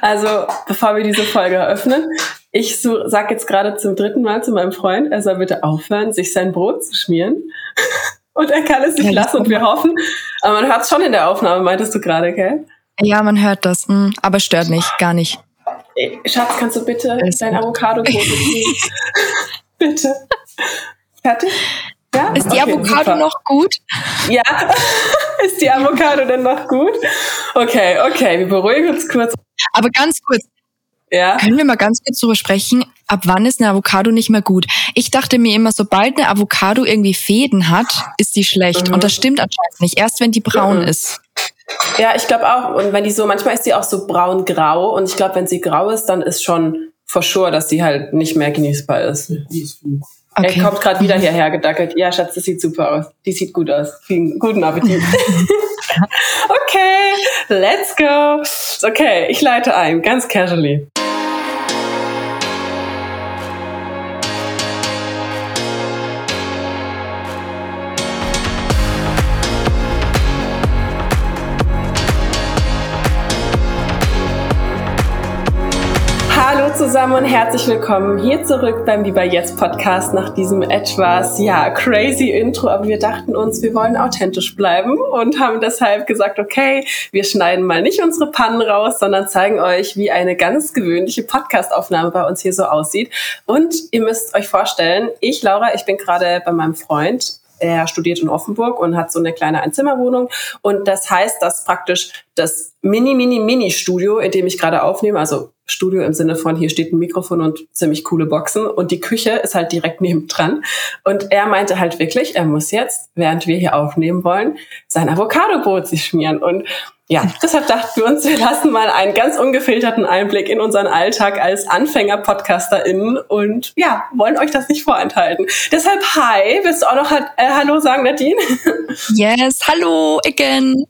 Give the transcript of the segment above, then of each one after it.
Also, bevor wir diese Folge eröffnen, ich so, sag jetzt gerade zum dritten Mal zu meinem Freund, er soll bitte aufhören, sich sein Brot zu schmieren. Und er kann es nicht ja, lassen und wir hoffen. Aber man hört es schon in der Aufnahme, meintest du gerade, gell? Ja, man hört das, hm, aber stört nicht, gar nicht. Schatz, kannst du bitte Alles dein Avocado-Brot ziehen? bitte. Fertig? Ja? Ist die okay, Avocado super. noch gut? Ja. Ist die Avocado denn noch gut? Okay, okay, wir beruhigen uns kurz. Aber ganz kurz. Ja. Können wir mal ganz kurz drüber sprechen, ab wann ist eine Avocado nicht mehr gut? Ich dachte mir immer, sobald eine Avocado irgendwie Fäden hat, ist die schlecht. Mhm. Und das stimmt anscheinend nicht. Erst wenn die braun mhm. ist. Ja, ich glaube auch. Und wenn die so, manchmal ist die auch so braun-grau. Und ich glaube, wenn sie grau ist, dann ist schon for sure, dass sie halt nicht mehr genießbar ist. Okay. Er kommt gerade wieder hierher gedackelt. Ja, Schatz, das sieht super aus. Die sieht gut aus. Vielen guten Appetit. okay, let's go. Okay, ich leite ein, ganz casually. Zusammen und herzlich willkommen hier zurück beim Lieber Jetzt Podcast nach diesem etwas, ja, crazy Intro. Aber wir dachten uns, wir wollen authentisch bleiben und haben deshalb gesagt, okay, wir schneiden mal nicht unsere Pannen raus, sondern zeigen euch, wie eine ganz gewöhnliche Podcastaufnahme bei uns hier so aussieht. Und ihr müsst euch vorstellen, ich, Laura, ich bin gerade bei meinem Freund er studiert in Offenburg und hat so eine kleine Einzimmerwohnung. Und das heißt, dass praktisch das Mini, Mini, Mini-Studio, in dem ich gerade aufnehme, also Studio im Sinne von, hier steht ein Mikrofon und ziemlich coole Boxen und die Küche ist halt direkt nebendran. Und er meinte halt wirklich, er muss jetzt, während wir hier aufnehmen wollen, sein Avocado-Brot sich schmieren. Und ja, deshalb dachten wir uns, wir lassen mal einen ganz ungefilterten Einblick in unseren Alltag als Anfänger-PodcasterInnen und ja, wollen euch das nicht vorenthalten. Deshalb, hi, willst du auch noch äh, Hallo sagen, Nadine? Yes, hallo again.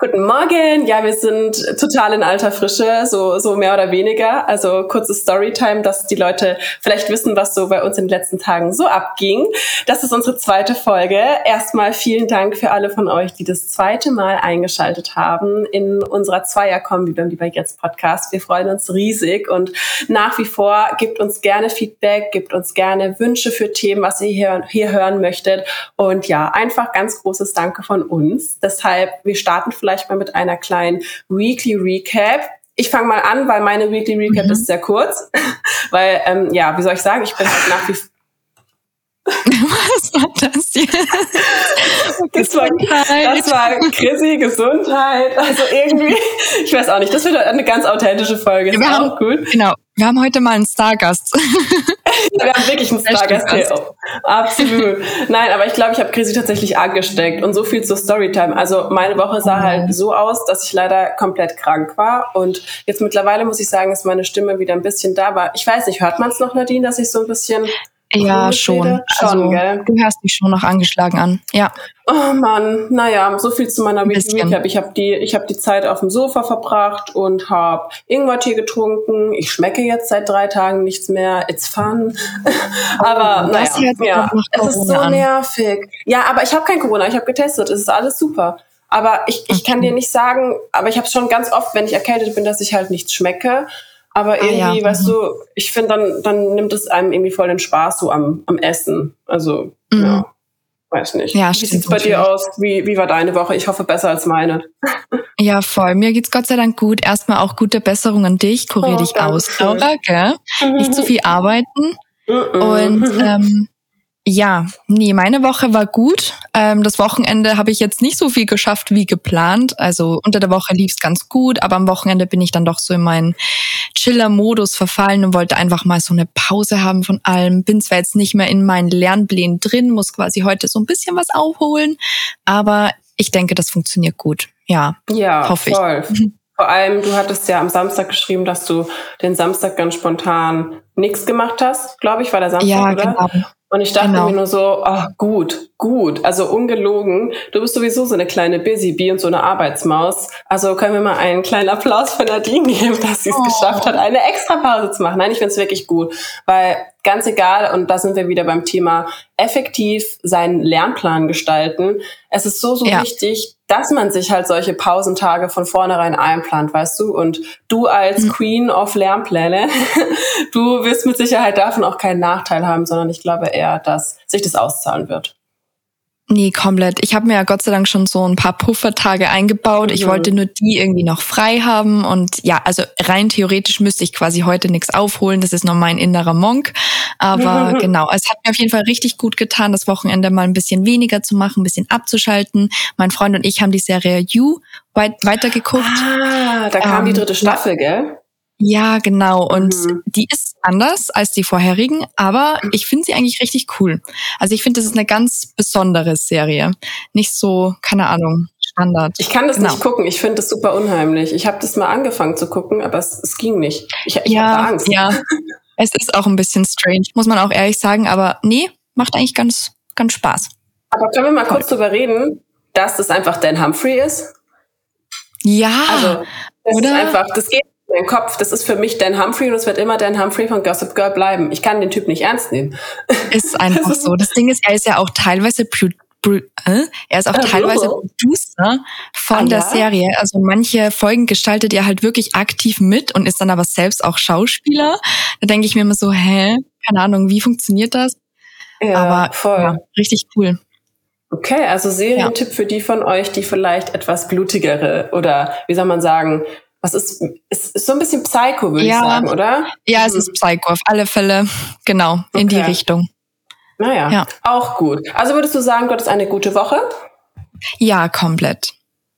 Guten Morgen. Ja, wir sind total in alter Frische, so, so mehr oder weniger. Also kurzes Storytime, dass die Leute vielleicht wissen, was so bei uns in den letzten Tagen so abging. Das ist unsere zweite Folge. Erstmal vielen Dank für alle von euch, die das zweite Mal eingeschaltet haben in unserer Zweierkombi beim Lieber Jetzt Podcast. Wir freuen uns riesig und nach wie vor gebt uns gerne Feedback, gebt uns gerne Wünsche für Themen, was ihr hier, hier hören möchtet. Und ja, einfach ganz großes Danke von uns. Deshalb, wir starten vielleicht vielleicht mal mit einer kleinen Weekly Recap. Ich fange mal an, weil meine Weekly Recap mhm. ist sehr kurz. weil, ähm, ja, wie soll ich sagen, ich bin halt nach wie vor was war das jetzt? Das war, das war Chrissy, Gesundheit. Also irgendwie, ich weiß auch nicht, das wird eine ganz authentische Folge. wir haben, gut. Genau, wir haben heute mal einen Stargast. wir haben wirklich einen Stargast hier. Absolut. Nein, aber ich glaube, ich habe Chrissy tatsächlich angesteckt. Und so viel zur Storytime. Also meine Woche sah oh halt so aus, dass ich leider komplett krank war. Und jetzt mittlerweile muss ich sagen, ist meine Stimme wieder ein bisschen da. Aber ich weiß nicht, hört man es noch, Nadine, dass ich so ein bisschen ja, schon. schon also, gell? Du hörst dich schon noch angeschlagen an. Ja. Oh Mann, naja, so viel zu meiner Weekly Recap. Ich habe die, ich habe die Zeit auf dem Sofa verbracht und habe Ingwertee getrunken. Ich schmecke jetzt seit drei Tagen nichts mehr. It's fun. aber oh, naja, ja, es ist so an. nervig. Ja, aber ich habe kein Corona. Ich habe getestet. Es ist alles super. Aber ich, ich kann dir nicht sagen, aber ich habe schon ganz oft, wenn ich erkältet bin, dass ich halt nichts schmecke. Aber irgendwie, ah, ja. weißt du, ich finde, dann, dann nimmt es einem irgendwie voll den Spaß so am, am Essen. Also, mhm. ja, weiß nicht. Ja, wie sieht's bei dir aus? Wie, wie war deine Woche? Ich hoffe besser als meine. Ja, voll. Mir geht's Gott sei Dank gut. Erstmal auch gute Besserung an dich. Kurier oh, dich aus, Laura, gell? Nicht zu viel arbeiten. Mhm. Und ähm, ja, nee, meine Woche war gut. Ähm, das Wochenende habe ich jetzt nicht so viel geschafft wie geplant. Also unter der Woche lief es ganz gut, aber am Wochenende bin ich dann doch so in meinen Chiller-Modus verfallen und wollte einfach mal so eine Pause haben von allem. Bin zwar jetzt nicht mehr in meinen Lernplänen drin, muss quasi heute so ein bisschen was aufholen, aber ich denke, das funktioniert gut. Ja, ja hoffe voll. ich. Vor allem, du hattest ja am Samstag geschrieben, dass du den Samstag ganz spontan nichts gemacht hast, glaube ich, war der Samstag, ja, oder? Genau. Und ich dachte genau. mir nur so, ach gut, gut, also ungelogen. Du bist sowieso so eine kleine Busy Bee und so eine Arbeitsmaus. Also können wir mal einen kleinen Applaus für Nadine geben, dass sie es oh. geschafft hat, eine extra Pause zu machen. Nein, ich finde es wirklich gut, weil ganz egal, und da sind wir wieder beim Thema effektiv seinen Lernplan gestalten. Es ist so, so ja. wichtig, dass man sich halt solche Pausentage von vornherein einplant, weißt du? Und du als mhm. Queen of Lernpläne, du wirst mit Sicherheit davon auch keinen Nachteil haben, sondern ich glaube eher, dass sich das auszahlen wird. Nee, komplett. Ich habe mir ja Gott sei Dank schon so ein paar Puffertage eingebaut. Mhm. Ich wollte nur die irgendwie noch frei haben. Und ja, also rein theoretisch müsste ich quasi heute nichts aufholen. Das ist noch mein innerer Monk. Aber mhm. genau, es hat mir auf jeden Fall richtig gut getan, das Wochenende mal ein bisschen weniger zu machen, ein bisschen abzuschalten. Mein Freund und ich haben die Serie You weit weitergeguckt. Ah, da kam ähm, die dritte Staffel, gell? Ja, genau. Und mhm. die ist anders als die vorherigen, aber ich finde sie eigentlich richtig cool. Also ich finde, das ist eine ganz besondere Serie. Nicht so, keine Ahnung, Standard. Ich kann das genau. nicht gucken. Ich finde das super unheimlich. Ich habe das mal angefangen zu gucken, aber es, es ging nicht. Ich, ich ja, habe Angst. Ja, es ist auch ein bisschen strange, muss man auch ehrlich sagen. Aber nee, macht eigentlich ganz, ganz Spaß. Aber können wir mal kurz drüber reden, dass das einfach Dan Humphrey ist? Ja. Also, das oder? ist einfach, das geht mein Kopf, das ist für mich Dan Humphrey und es wird immer Dan Humphrey von Gossip Girl bleiben. Ich kann den Typ nicht ernst nehmen. Ist einfach so. Das Ding ist, er ist ja auch teilweise er ist auch teilweise Producer von ah, der ja? Serie. Also manche Folgen gestaltet er halt wirklich aktiv mit und ist dann aber selbst auch Schauspieler. Da denke ich mir immer so, hä, keine Ahnung, wie funktioniert das? Ja, aber voll. Ja, richtig cool. Okay, also Serientipp ja. für die von euch, die vielleicht etwas blutigere oder wie soll man sagen, was ist, ist, ist so ein bisschen Psycho, würde ja. ich sagen, oder? Ja, es mhm. ist Psycho, auf alle Fälle, genau, in die Richtung. Naja, ja. auch gut. Also würdest du sagen, Gott ist eine gute Woche? Ja, komplett.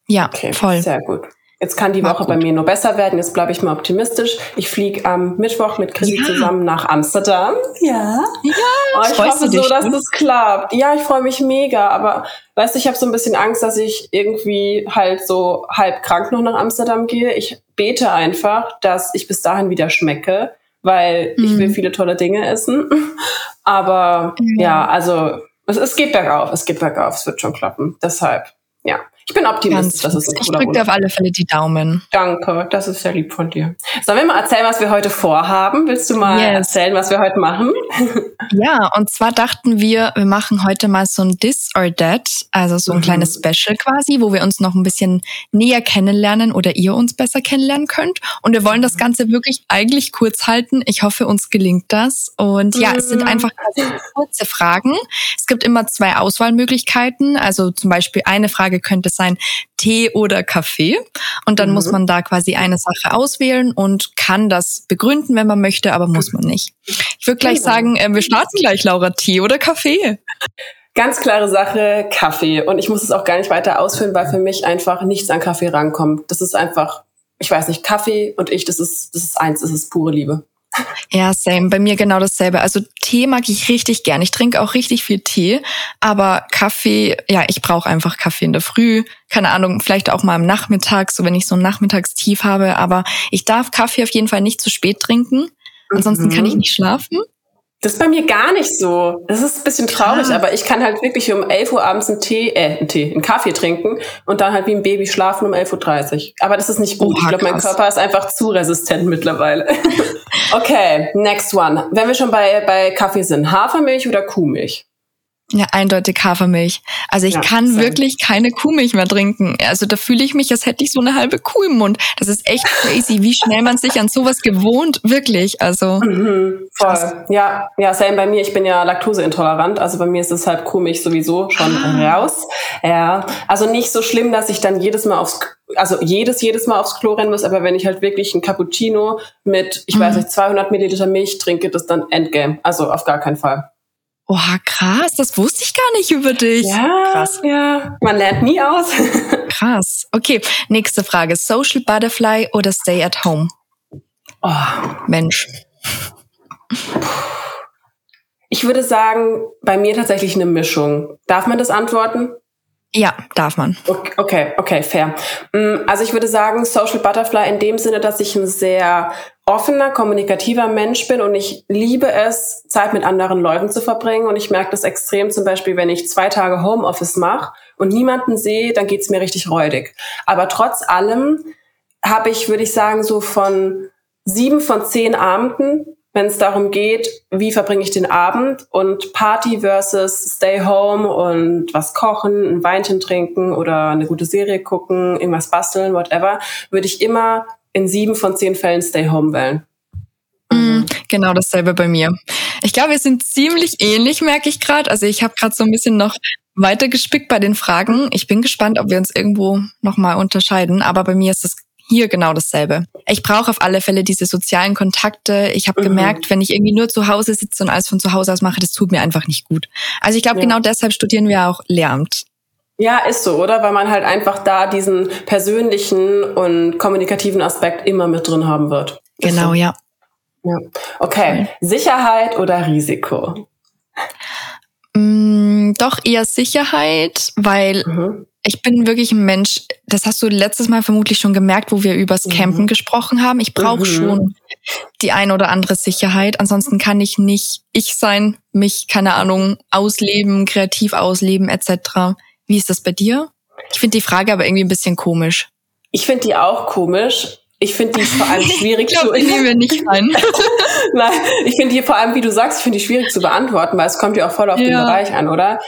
Ja, okay, voll. Sehr gut. Jetzt kann die Woche bei mir nur besser werden. Jetzt bleibe ich mal optimistisch. Ich fliege am Mittwoch mit Chrissy ja. zusammen nach Amsterdam. Ja. Ja. Oh, ich hoffe so, dass das klappt. Ja, ich freue mich mega. Aber weißt du, ich habe so ein bisschen Angst, dass ich irgendwie halt so halb krank noch nach Amsterdam gehe. Ich bete einfach, dass ich bis dahin wieder schmecke, weil mhm. ich will mhm. viele tolle Dinge essen. Aber mhm. ja, also es, es geht bergauf. Es geht bergauf. Es wird schon klappen. Deshalb, ja. Ich bin optimistisch, dass es ein Ich drücke dir auf alle Fälle die Daumen. Danke, das ist sehr lieb von dir. Sollen wir mal erzählen, was wir heute vorhaben? Willst du mal yes. erzählen, was wir heute machen? ja, und zwar dachten wir, wir machen heute mal so ein This or That, also so ein mhm. kleines Special quasi, wo wir uns noch ein bisschen näher kennenlernen oder ihr uns besser kennenlernen könnt. Und wir wollen das Ganze wirklich eigentlich kurz halten. Ich hoffe, uns gelingt das. Und ja, mhm. es sind mhm. einfach kurze Fragen. Es gibt immer zwei Auswahlmöglichkeiten. Also zum Beispiel eine Frage könnte sein Tee oder Kaffee. Und dann mhm. muss man da quasi eine Sache auswählen und kann das begründen, wenn man möchte, aber muss man nicht. Ich würde gleich sagen, äh, wir starten gleich, Laura, Tee oder Kaffee? Ganz klare Sache, Kaffee. Und ich muss es auch gar nicht weiter ausführen, weil für mich einfach nichts an Kaffee rankommt. Das ist einfach, ich weiß nicht, Kaffee und ich, das ist, das ist eins, das ist pure Liebe. Ja, same. Bei mir genau dasselbe. Also Tee mag ich richtig gern. Ich trinke auch richtig viel Tee, aber Kaffee, ja, ich brauche einfach Kaffee in der Früh. Keine Ahnung, vielleicht auch mal am Nachmittag, so wenn ich so ein Nachmittagstief habe. Aber ich darf Kaffee auf jeden Fall nicht zu spät trinken. Ansonsten mhm. kann ich nicht schlafen. Das ist bei mir gar nicht so. Das ist ein bisschen traurig, ja. aber ich kann halt wirklich um 11 Uhr abends einen Tee, äh, einen Tee, einen Kaffee trinken und dann halt wie ein Baby schlafen um 11.30 Uhr. Aber das ist nicht gut. Oha, ich glaube, mein Körper ist einfach zu resistent mittlerweile. okay, next one. Wenn wir schon bei, bei Kaffee sind, Hafermilch oder Kuhmilch? Ja, eindeutig Hafermilch. Also ich ja, kann wirklich keine Kuhmilch mehr trinken. Also da fühle ich mich, als hätte ich so eine halbe Kuh im Mund. Das ist echt crazy, wie schnell man sich an sowas gewohnt, wirklich. Also mhm, voll. Ja, ja, same bei mir. Ich bin ja laktoseintolerant, also bei mir ist es halt Kuhmilch sowieso schon ah. raus. Ja, also nicht so schlimm, dass ich dann jedes Mal aufs also jedes, jedes Mal aufs Klo rennen muss, aber wenn ich halt wirklich ein Cappuccino mit, ich mhm. weiß nicht, 200 Milliliter Milch trinke, das dann Endgame. Also auf gar keinen Fall. Oha, krass, das wusste ich gar nicht über dich. Ja, krass. Ja, man lernt nie aus. krass. Okay, nächste Frage. Social Butterfly oder Stay at Home? Oh. Mensch. Ich würde sagen, bei mir tatsächlich eine Mischung. Darf man das antworten? Ja, darf man. Okay, okay, fair. Mm, also ich würde sagen, Social Butterfly in dem Sinne, dass ich ein sehr offener, kommunikativer Mensch bin und ich liebe es, Zeit mit anderen Leuten zu verbringen. Und ich merke das extrem zum Beispiel, wenn ich zwei Tage Homeoffice mache und niemanden sehe, dann geht's mir richtig räudig. Aber trotz allem habe ich, würde ich sagen, so von sieben von zehn Abenden wenn es darum geht, wie verbringe ich den Abend und Party versus Stay Home und was kochen, ein Weinchen trinken oder eine gute Serie gucken, irgendwas basteln, whatever, würde ich immer in sieben von zehn Fällen Stay Home wählen. Mhm, genau dasselbe bei mir. Ich glaube, wir sind ziemlich ähnlich, merke ich gerade. Also ich habe gerade so ein bisschen noch weiter gespickt bei den Fragen. Ich bin gespannt, ob wir uns irgendwo nochmal unterscheiden. Aber bei mir ist es hier genau dasselbe. Ich brauche auf alle Fälle diese sozialen Kontakte. Ich habe mhm. gemerkt, wenn ich irgendwie nur zu Hause sitze und alles von zu Hause aus mache, das tut mir einfach nicht gut. Also ich glaube, ja. genau deshalb studieren wir auch Lehramt. Ja, ist so, oder? Weil man halt einfach da diesen persönlichen und kommunikativen Aspekt immer mit drin haben wird. genau, so. ja. ja. Okay, Sicherheit oder Risiko? Mm, doch eher Sicherheit, weil mhm ich bin wirklich ein Mensch, das hast du letztes Mal vermutlich schon gemerkt, wo wir übers mhm. Campen gesprochen haben. Ich brauche mhm. schon die ein oder andere Sicherheit. Ansonsten kann ich nicht ich sein, mich, keine Ahnung, ausleben, kreativ ausleben etc. Wie ist das bei dir? Ich finde die Frage aber irgendwie ein bisschen komisch. Ich finde die auch komisch. Ich finde die vor allem schwierig ich glaub, zu. Ich nehme nicht rein. Nein, ich finde die vor allem, wie du sagst, ich finde die schwierig zu beantworten, weil es kommt ja auch voll auf ja. den Bereich an, oder?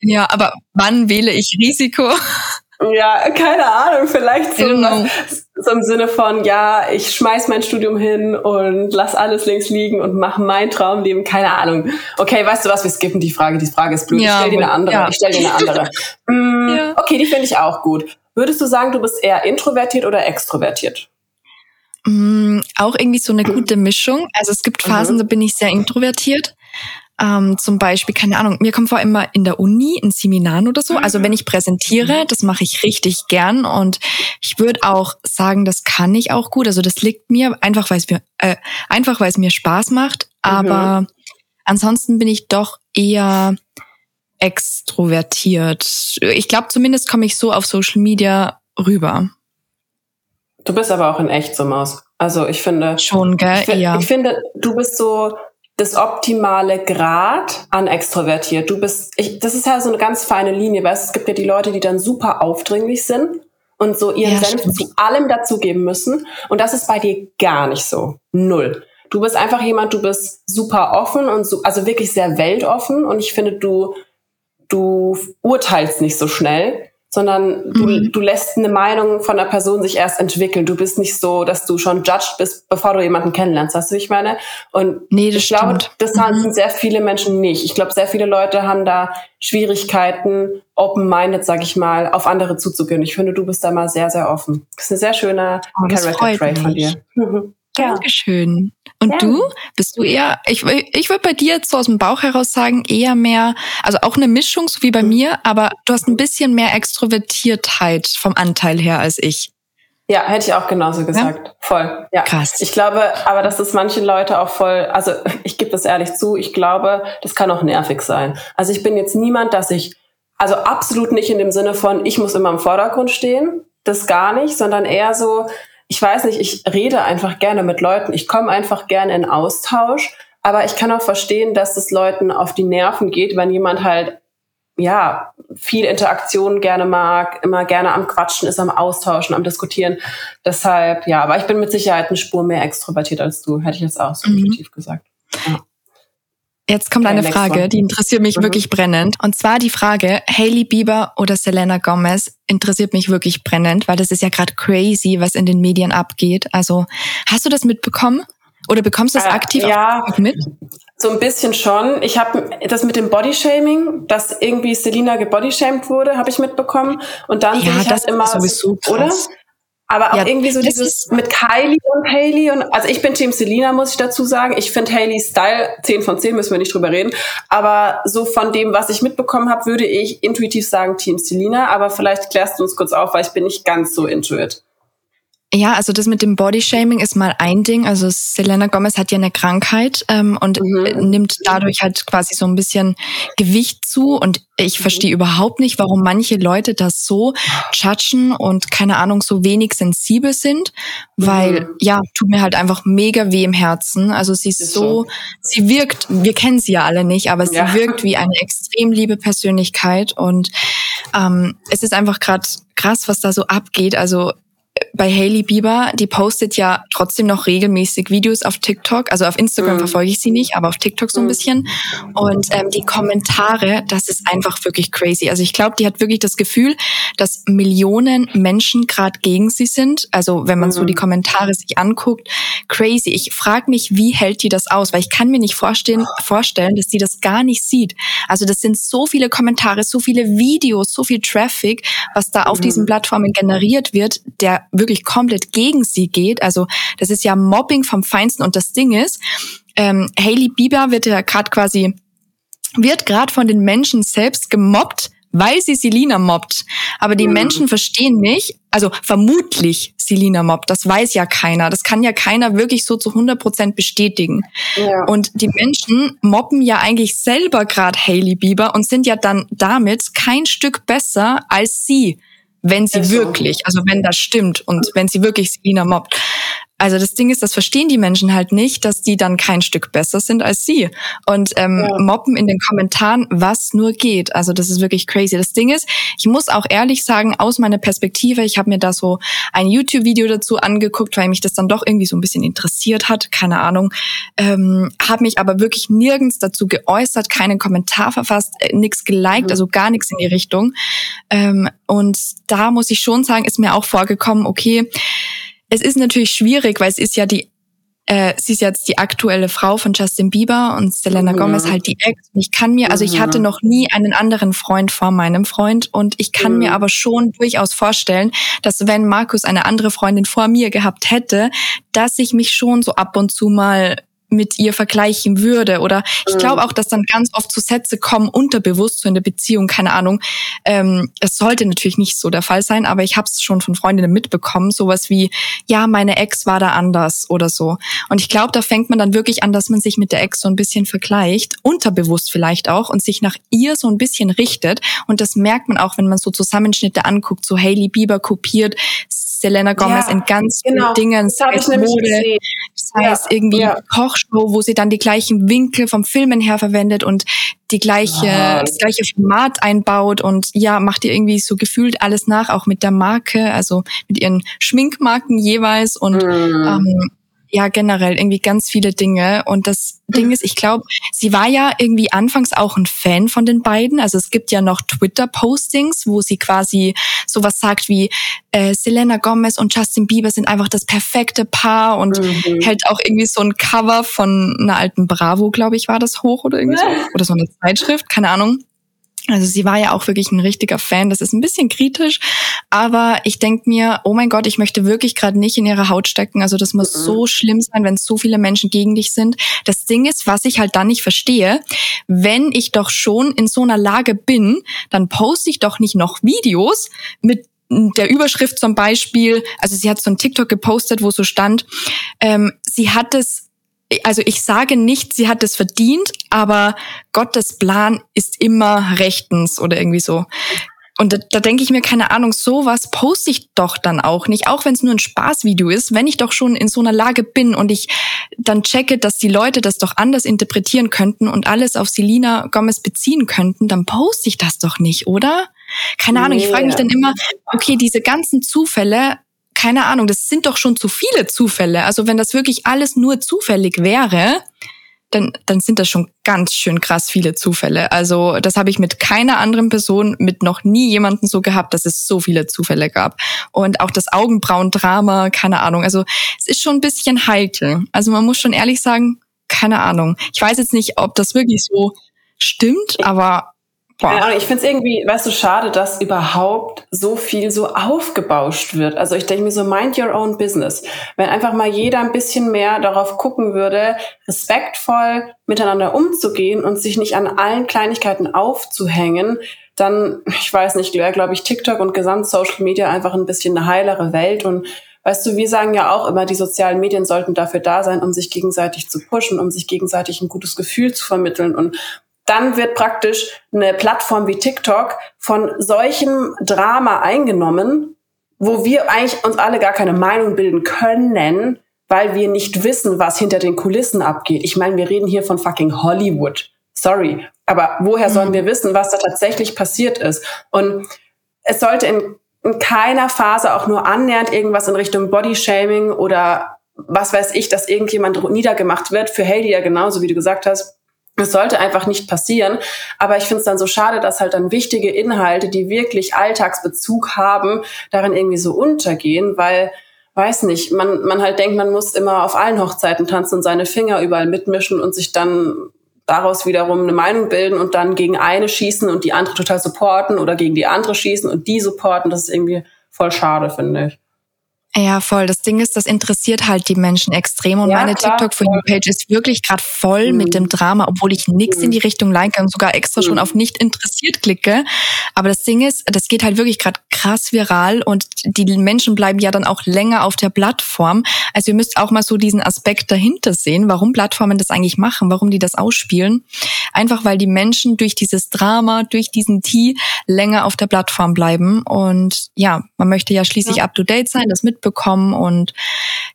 Ja, aber wann wähle ich Risiko? Ja, keine Ahnung, vielleicht so, was, so im Sinne von, ja, ich schmeiß mein Studium hin und lass alles links liegen und mache mein Traumleben, keine Ahnung. Okay, weißt du was, wir skippen die Frage, die Frage ist blöd, ja, ich stell dir eine andere, ja. ich stell dir eine andere. mm, ja. Okay, die finde ich auch gut. Würdest du sagen, du bist eher introvertiert oder extrovertiert? Mm, auch irgendwie so eine gute Mischung. Also es gibt Phasen, mhm. da bin ich sehr introvertiert. Ähm, zum Beispiel, keine Ahnung, mir kommt vor immer in der Uni, in Seminaren oder so. Also wenn ich präsentiere, mhm. das mache ich richtig gern und ich würde auch sagen, das kann ich auch gut. Also das liegt mir einfach, weil es mir äh, einfach, weil es mir Spaß macht. Aber mhm. ansonsten bin ich doch eher extrovertiert. Ich glaube, zumindest komme ich so auf Social Media rüber. Du bist aber auch in echt so Maus. Also ich finde schon, gell? Ich, ja. ich finde, du bist so das optimale Grad an extrovertiert. Du bist, ich, das ist ja so eine ganz feine Linie, weil es gibt ja die Leute, die dann super aufdringlich sind und so ihren ja, Senf stimmt. zu allem dazugeben müssen. Und das ist bei dir gar nicht so. Null. Du bist einfach jemand, du bist super offen und so, also wirklich sehr weltoffen. Und ich finde, du, du urteilst nicht so schnell sondern du, mhm. du lässt eine Meinung von einer Person sich erst entwickeln. Du bist nicht so, dass du schon judged bist, bevor du jemanden kennenlernst. Weißt du, wie ich meine? Und nee, das ich glaube, das mhm. haben sehr viele Menschen nicht. Ich glaube, sehr viele Leute haben da Schwierigkeiten, open-minded, sag ich mal, auf andere zuzugehen. Ich finde, du bist da mal sehr, sehr offen. Das ist ein sehr schöner oh, Character-Trait von dir. Dankeschön. Und ja. du? Bist du eher, ich, ich würde bei dir jetzt so aus dem Bauch heraus sagen, eher mehr, also auch eine Mischung, so wie bei mir, aber du hast ein bisschen mehr Extrovertiertheit vom Anteil her als ich. Ja, hätte ich auch genauso gesagt. Ja? Voll. Ja. Krass. Ich glaube, aber dass das manche Leute auch voll, also ich gebe das ehrlich zu, ich glaube, das kann auch nervig sein. Also ich bin jetzt niemand, dass ich, also absolut nicht in dem Sinne von, ich muss immer im Vordergrund stehen, das gar nicht, sondern eher so, ich weiß nicht, ich rede einfach gerne mit Leuten. Ich komme einfach gerne in Austausch. Aber ich kann auch verstehen, dass es Leuten auf die Nerven geht, wenn jemand halt ja, viel Interaktion gerne mag, immer gerne am Quatschen ist, am Austauschen, am Diskutieren. Deshalb, ja, aber ich bin mit Sicherheit eine Spur mehr extrovertiert als du, hätte ich jetzt auch so mhm. gesagt. Ja. Jetzt kommt eine Frage, die interessiert mich mhm. wirklich brennend. Und zwar die Frage, Hailey Bieber oder Selena Gomez interessiert mich wirklich brennend, weil das ist ja gerade crazy, was in den Medien abgeht. Also hast du das mitbekommen? Oder bekommst du das äh, aktiv ja, mit? So ein bisschen schon. Ich habe das mit dem Bodyshaming, dass irgendwie Selina gebodyshamed wurde, habe ich mitbekommen. Und dann ja, ich halt immer, sowieso krass. oder? Aber auch ja, irgendwie so dieses mit Kylie und Haley und also ich bin Team Selina, muss ich dazu sagen. Ich finde Haleys Style 10 von 10, müssen wir nicht drüber reden. Aber so von dem, was ich mitbekommen habe, würde ich intuitiv sagen Team Selina. Aber vielleicht klärst du uns kurz auf, weil ich bin nicht ganz so intuit. Ja, also das mit dem Bodyshaming ist mal ein Ding. Also Selena Gomez hat ja eine Krankheit ähm, und mhm. nimmt dadurch halt quasi so ein bisschen Gewicht zu. Und ich mhm. verstehe überhaupt nicht, warum manche Leute das so judgen und keine Ahnung so wenig sensibel sind, weil mhm. ja tut mir halt einfach mega weh im Herzen. Also sie ist, ist so, so, sie wirkt, wir kennen sie ja alle nicht, aber sie ja. wirkt wie eine extrem liebe Persönlichkeit und ähm, es ist einfach gerade krass, was da so abgeht. Also bei Hailey Bieber, die postet ja trotzdem noch regelmäßig Videos auf TikTok. Also auf Instagram mhm. verfolge ich sie nicht, aber auf TikTok so ein mhm. bisschen. Und ähm, die Kommentare, das ist einfach wirklich crazy. Also ich glaube, die hat wirklich das Gefühl, dass Millionen Menschen gerade gegen sie sind. Also wenn man mhm. so die mhm. Kommentare sich anguckt, crazy. Ich frage mich, wie hält die das aus? Weil ich kann mir nicht vorstellen, vorstellen, dass die das gar nicht sieht. Also das sind so viele Kommentare, so viele Videos, so viel Traffic, was da auf diesen mhm. Plattformen generiert wird, der wirklich komplett gegen sie geht. Also das ist ja Mobbing vom Feinsten. Und das Ding ist, ähm, Hailey Bieber wird ja gerade quasi wird gerade von den Menschen selbst gemobbt, weil sie Selina mobbt. Aber die mhm. Menschen verstehen nicht, also vermutlich Selina mobbt, das weiß ja keiner. Das kann ja keiner wirklich so zu 100 Prozent bestätigen. Ja. Und die Menschen mobben ja eigentlich selber gerade Hailey Bieber und sind ja dann damit kein Stück besser als sie wenn sie wirklich, also wenn das stimmt und wenn sie wirklich Selina mobbt. Also das Ding ist, das verstehen die Menschen halt nicht, dass die dann kein Stück besser sind als sie und ähm, ja. mobben in den Kommentaren, was nur geht. Also das ist wirklich crazy. Das Ding ist, ich muss auch ehrlich sagen, aus meiner Perspektive, ich habe mir da so ein YouTube-Video dazu angeguckt, weil mich das dann doch irgendwie so ein bisschen interessiert hat, keine Ahnung, ähm, habe mich aber wirklich nirgends dazu geäußert, keinen Kommentar verfasst, äh, nichts geliked, mhm. also gar nichts in die Richtung. Ähm, und da muss ich schon sagen, ist mir auch vorgekommen, okay, es ist natürlich schwierig, weil es ist ja die äh, sie ist jetzt die aktuelle Frau von Justin Bieber und Selena mhm. Gomez halt die Ex. ich kann mir, also ich hatte mhm. noch nie einen anderen Freund vor meinem Freund und ich kann mhm. mir aber schon durchaus vorstellen, dass wenn Markus eine andere Freundin vor mir gehabt hätte, dass ich mich schon so ab und zu mal mit ihr vergleichen würde. Oder ich glaube mhm. auch, dass dann ganz oft zu so Sätze kommen, unterbewusst so in der Beziehung, keine Ahnung. Ähm, es sollte natürlich nicht so der Fall sein, aber ich habe es schon von Freundinnen mitbekommen, sowas wie, ja, meine Ex war da anders oder so. Und ich glaube, da fängt man dann wirklich an, dass man sich mit der Ex so ein bisschen vergleicht, unterbewusst vielleicht auch, und sich nach ihr so ein bisschen richtet. Und das merkt man auch, wenn man so Zusammenschnitte anguckt, so Hailey Bieber kopiert Selena Gomez ja, in ganz genau. vielen Dingen, sei es Mode, sei es irgendwie ja. Kochshow, wo sie dann die gleichen Winkel vom Filmen her verwendet und die gleiche, ja. das gleiche Format einbaut und ja, macht ihr irgendwie so gefühlt alles nach, auch mit der Marke, also mit ihren Schminkmarken jeweils und mm. ähm, ja generell irgendwie ganz viele Dinge. Und das Ding ist, ich glaube, sie war ja irgendwie anfangs auch ein Fan von den beiden. Also es gibt ja noch Twitter-Postings, wo sie quasi sowas sagt wie äh, Selena Gomez und Justin Bieber sind einfach das perfekte Paar und mhm. hält auch irgendwie so ein Cover von einer alten Bravo, glaube ich, war das hoch oder irgendwie so. Oder so eine Zeitschrift, keine Ahnung. Also sie war ja auch wirklich ein richtiger Fan. Das ist ein bisschen kritisch, aber ich denke mir, oh mein Gott, ich möchte wirklich gerade nicht in ihre Haut stecken. Also das muss mhm. so schlimm sein, wenn so viele Menschen gegen dich sind. Das Ding ist, was ich halt dann nicht verstehe, wenn ich doch schon in so einer Lage bin, dann poste ich doch nicht noch Videos mit der Überschrift zum Beispiel, also sie hat so ein TikTok gepostet, wo so stand, ähm, sie hat es also ich sage nicht, sie hat es verdient, aber Gottes Plan ist immer rechtens oder irgendwie so. Und da, da denke ich mir, keine Ahnung, sowas poste ich doch dann auch nicht, auch wenn es nur ein Spaßvideo ist, wenn ich doch schon in so einer Lage bin und ich dann checke, dass die Leute das doch anders interpretieren könnten und alles auf Selina Gomez beziehen könnten, dann poste ich das doch nicht, oder? Keine Ahnung, ich frage mich dann immer, okay, diese ganzen Zufälle, keine Ahnung, das sind doch schon zu viele Zufälle. Also wenn das wirklich alles nur zufällig wäre, dann, dann sind das schon ganz schön krass viele Zufälle. Also das habe ich mit keiner anderen Person, mit noch nie jemanden so gehabt, dass es so viele Zufälle gab. Und auch das Augenbrauendrama, keine Ahnung. Also es ist schon ein bisschen heikel. Also man muss schon ehrlich sagen, keine Ahnung. Ich weiß jetzt nicht, ob das wirklich so stimmt, aber Boah. Ich finde es irgendwie, weißt du, schade, dass überhaupt so viel so aufgebauscht wird. Also ich denke mir so, mind your own business. Wenn einfach mal jeder ein bisschen mehr darauf gucken würde, respektvoll miteinander umzugehen und sich nicht an allen Kleinigkeiten aufzuhängen, dann, ich weiß nicht, wäre, glaube ich, TikTok und gesamt Social Media einfach ein bisschen eine heilere Welt und Weißt du, wir sagen ja auch immer, die sozialen Medien sollten dafür da sein, um sich gegenseitig zu pushen, um sich gegenseitig ein gutes Gefühl zu vermitteln. Und dann wird praktisch eine Plattform wie TikTok von solchem Drama eingenommen, wo wir eigentlich uns alle gar keine Meinung bilden können, weil wir nicht wissen, was hinter den Kulissen abgeht. Ich meine, wir reden hier von fucking Hollywood. Sorry. Aber woher sollen mhm. wir wissen, was da tatsächlich passiert ist? Und es sollte in in keiner Phase auch nur annähernd irgendwas in Richtung Bodyshaming oder was weiß ich, dass irgendjemand niedergemacht wird. Für Haley ja genauso, wie du gesagt hast. Es sollte einfach nicht passieren. Aber ich finde es dann so schade, dass halt dann wichtige Inhalte, die wirklich Alltagsbezug haben, darin irgendwie so untergehen, weil, weiß nicht, man, man halt denkt, man muss immer auf allen Hochzeiten tanzen und seine Finger überall mitmischen und sich dann daraus wiederum eine Meinung bilden und dann gegen eine schießen und die andere total supporten oder gegen die andere schießen und die supporten. Das ist irgendwie voll schade, finde ich. Ja, voll. Das Ding ist, das interessiert halt die Menschen extrem und ja, meine TikTok for You Page ist wirklich gerade voll mhm. mit dem Drama, obwohl ich nichts mhm. in die Richtung like und sogar extra mhm. schon auf nicht interessiert klicke. Aber das Ding ist, das geht halt wirklich gerade krass viral und die Menschen bleiben ja dann auch länger auf der Plattform. Also ihr müsst auch mal so diesen Aspekt dahinter sehen, warum Plattformen das eigentlich machen, warum die das ausspielen. Einfach weil die Menschen durch dieses Drama, durch diesen Tee länger auf der Plattform bleiben und ja, man möchte ja schließlich ja. up to date sein, das mit mitbekommen und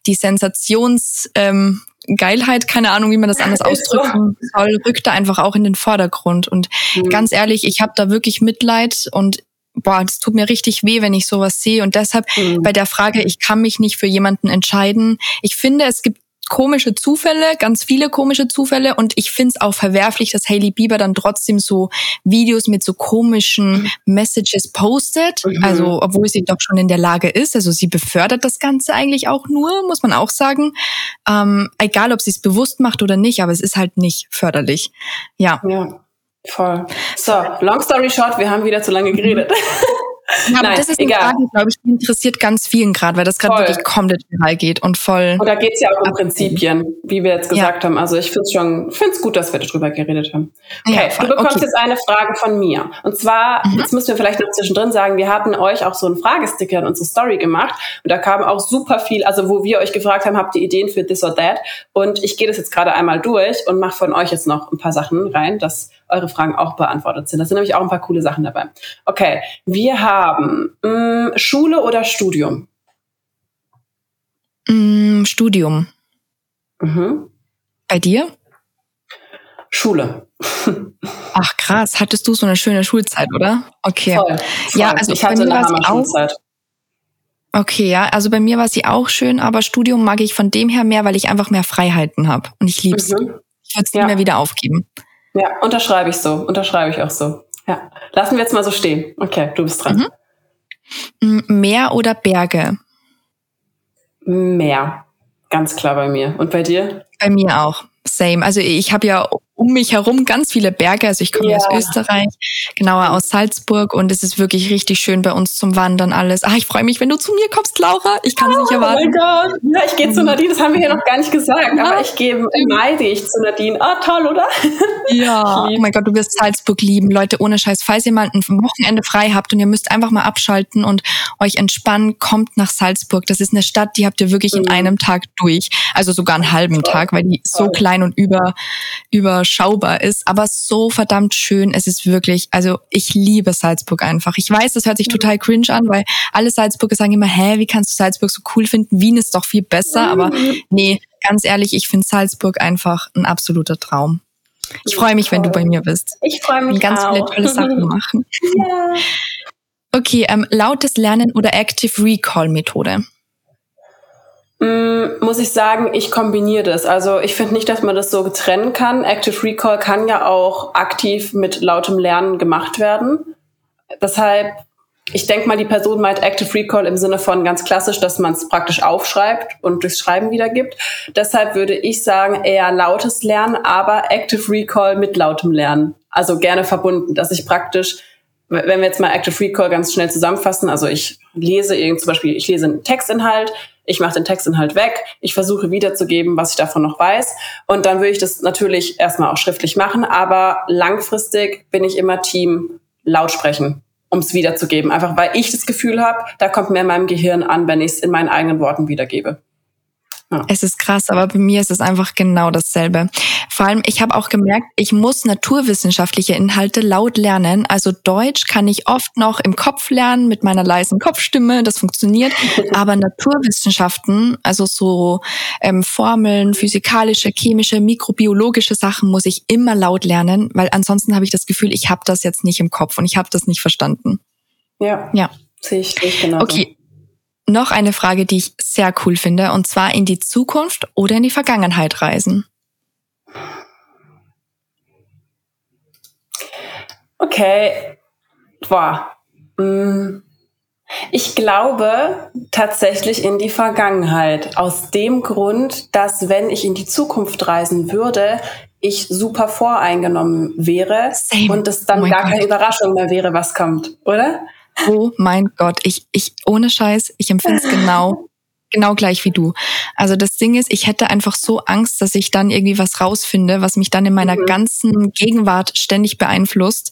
die Sensations ähm, keine Ahnung, wie man das anders ausdrücken soll, rückt da einfach auch in den Vordergrund. Und mhm. ganz ehrlich, ich habe da wirklich Mitleid und boah, das tut mir richtig weh, wenn ich sowas sehe. Und deshalb mhm. bei der Frage, ich kann mich nicht für jemanden entscheiden. Ich finde, es gibt komische Zufälle, ganz viele komische Zufälle und ich finde es auch verwerflich, dass Hailey Bieber dann trotzdem so Videos mit so komischen Messages postet, mhm. also obwohl sie doch schon in der Lage ist, also sie befördert das Ganze eigentlich auch nur, muss man auch sagen, ähm, egal ob sie es bewusst macht oder nicht, aber es ist halt nicht förderlich. Ja. Ja, voll. So, long story short, wir haben wieder zu lange geredet. Ja, aber Nein, das ist egal. eine Frage, glaube ich, die interessiert ganz vielen gerade, weil das gerade wirklich komplett viral geht und voll. Und da geht es ja auch um Prinzipien, wie wir jetzt gesagt ja. haben. Also ich finde es schon, finde es gut, dass wir darüber geredet haben. Okay, ja, du bekommst okay. jetzt eine Frage von mir. Und zwar, mhm. jetzt müssen wir vielleicht noch zwischendrin sagen, wir hatten euch auch so einen Fragesticker in unsere Story gemacht und da kam auch super viel, also wo wir euch gefragt haben, habt ihr Ideen für this or that? Und ich gehe das jetzt gerade einmal durch und mache von euch jetzt noch ein paar Sachen rein, dass eure Fragen auch beantwortet sind. Da sind nämlich auch ein paar coole Sachen dabei. Okay, wir haben mh, mm, Schule oder Studium? Mm, Studium. Mhm. Bei dir? Schule. Ach krass, hattest du so eine schöne Schulzeit, oder? Okay. Voll, voll. Ja, also ich hatte eine Hammer Schulzeit. Okay, ja, also bei mir war sie auch schön, aber Studium mag ich von dem her mehr, weil ich einfach mehr Freiheiten habe und ich lieb's. Mhm. Ich würde es ja. nie mehr wieder aufgeben. Ja, unterschreibe ich so. Unterschreibe ich auch so. Ja. Lassen wir jetzt mal so stehen. Okay, du bist dran. Mhm. Meer oder Berge? Meer. Ganz klar bei mir. Und bei dir? Bei mir auch. Same. Also ich habe ja um mich herum ganz viele Berge. Also ich komme ja. aus Österreich, genauer aus Salzburg und es ist wirklich richtig schön bei uns zum Wandern alles. Ah, ich freue mich, wenn du zu mir kommst, Laura. Ich kann es oh, nicht erwarten. Oh mein Gott. Ja, ich gehe zu Nadine. Das haben wir hier noch gar nicht gesagt, ja. aber ich gehe im Mai gehe ich zu Nadine. Ah, toll, oder? Ja. oh mein Gott, du wirst Salzburg lieben. Leute, ohne Scheiß. Falls ihr mal ein Wochenende frei habt und ihr müsst einfach mal abschalten und euch entspannen, kommt nach Salzburg. Das ist eine Stadt, die habt ihr wirklich mhm. in einem Tag durch. Also sogar einen halben toll. Tag, weil die toll. so klein und über, über überschaubar ist, aber so verdammt schön. Es ist wirklich, also ich liebe Salzburg einfach. Ich weiß, das hört sich total cringe an, weil alle Salzburger sagen immer, hä, wie kannst du Salzburg so cool finden? Wien ist doch viel besser, aber nee, ganz ehrlich, ich finde Salzburg einfach ein absoluter Traum. Ich freue mich, wenn du bei mir bist. Ich freue mich Und ganz auch. viele tolle Sachen machen. Ja. Okay, ähm, lautes Lernen oder Active Recall Methode? Mm, muss ich sagen, ich kombiniere das. Also ich finde nicht, dass man das so trennen kann. Active Recall kann ja auch aktiv mit lautem Lernen gemacht werden. Deshalb, ich denke mal, die Person meint Active Recall im Sinne von ganz klassisch, dass man es praktisch aufschreibt und durchs Schreiben wiedergibt. Deshalb würde ich sagen, eher lautes Lernen, aber Active Recall mit lautem Lernen. Also gerne verbunden, dass ich praktisch wenn wir jetzt mal Active Recall ganz schnell zusammenfassen, also ich lese irgend zum Beispiel, ich lese einen Textinhalt, ich mache den Textinhalt weg, ich versuche wiederzugeben, was ich davon noch weiß. Und dann würde ich das natürlich erstmal auch schriftlich machen, aber langfristig bin ich immer Team laut sprechen, um es wiederzugeben. Einfach weil ich das Gefühl habe, da kommt mehr in meinem Gehirn an, wenn ich es in meinen eigenen Worten wiedergebe. Ja. Es ist krass, aber bei mir ist es einfach genau dasselbe. Vor allem, ich habe auch gemerkt, ich muss naturwissenschaftliche Inhalte laut lernen. Also Deutsch kann ich oft noch im Kopf lernen mit meiner leisen Kopfstimme, das funktioniert. Aber Naturwissenschaften, also so ähm, Formeln, physikalische, chemische, mikrobiologische Sachen muss ich immer laut lernen, weil ansonsten habe ich das Gefühl, ich habe das jetzt nicht im Kopf und ich habe das nicht verstanden. Ja. Ja. Sehe ich, sehe ich genau. Okay. Noch eine Frage, die ich sehr cool finde, und zwar in die Zukunft oder in die Vergangenheit reisen. Okay. Boah. Mm. Ich glaube tatsächlich in die Vergangenheit. Aus dem Grund, dass wenn ich in die Zukunft reisen würde, ich super voreingenommen wäre Same. und es dann oh gar Gott. keine Überraschung mehr wäre, was kommt, oder? Oh mein Gott, ich, ich, ohne Scheiß, ich empfinde es genau, genau gleich wie du. Also das Ding ist, ich hätte einfach so Angst, dass ich dann irgendwie was rausfinde, was mich dann in meiner mhm. ganzen Gegenwart ständig beeinflusst.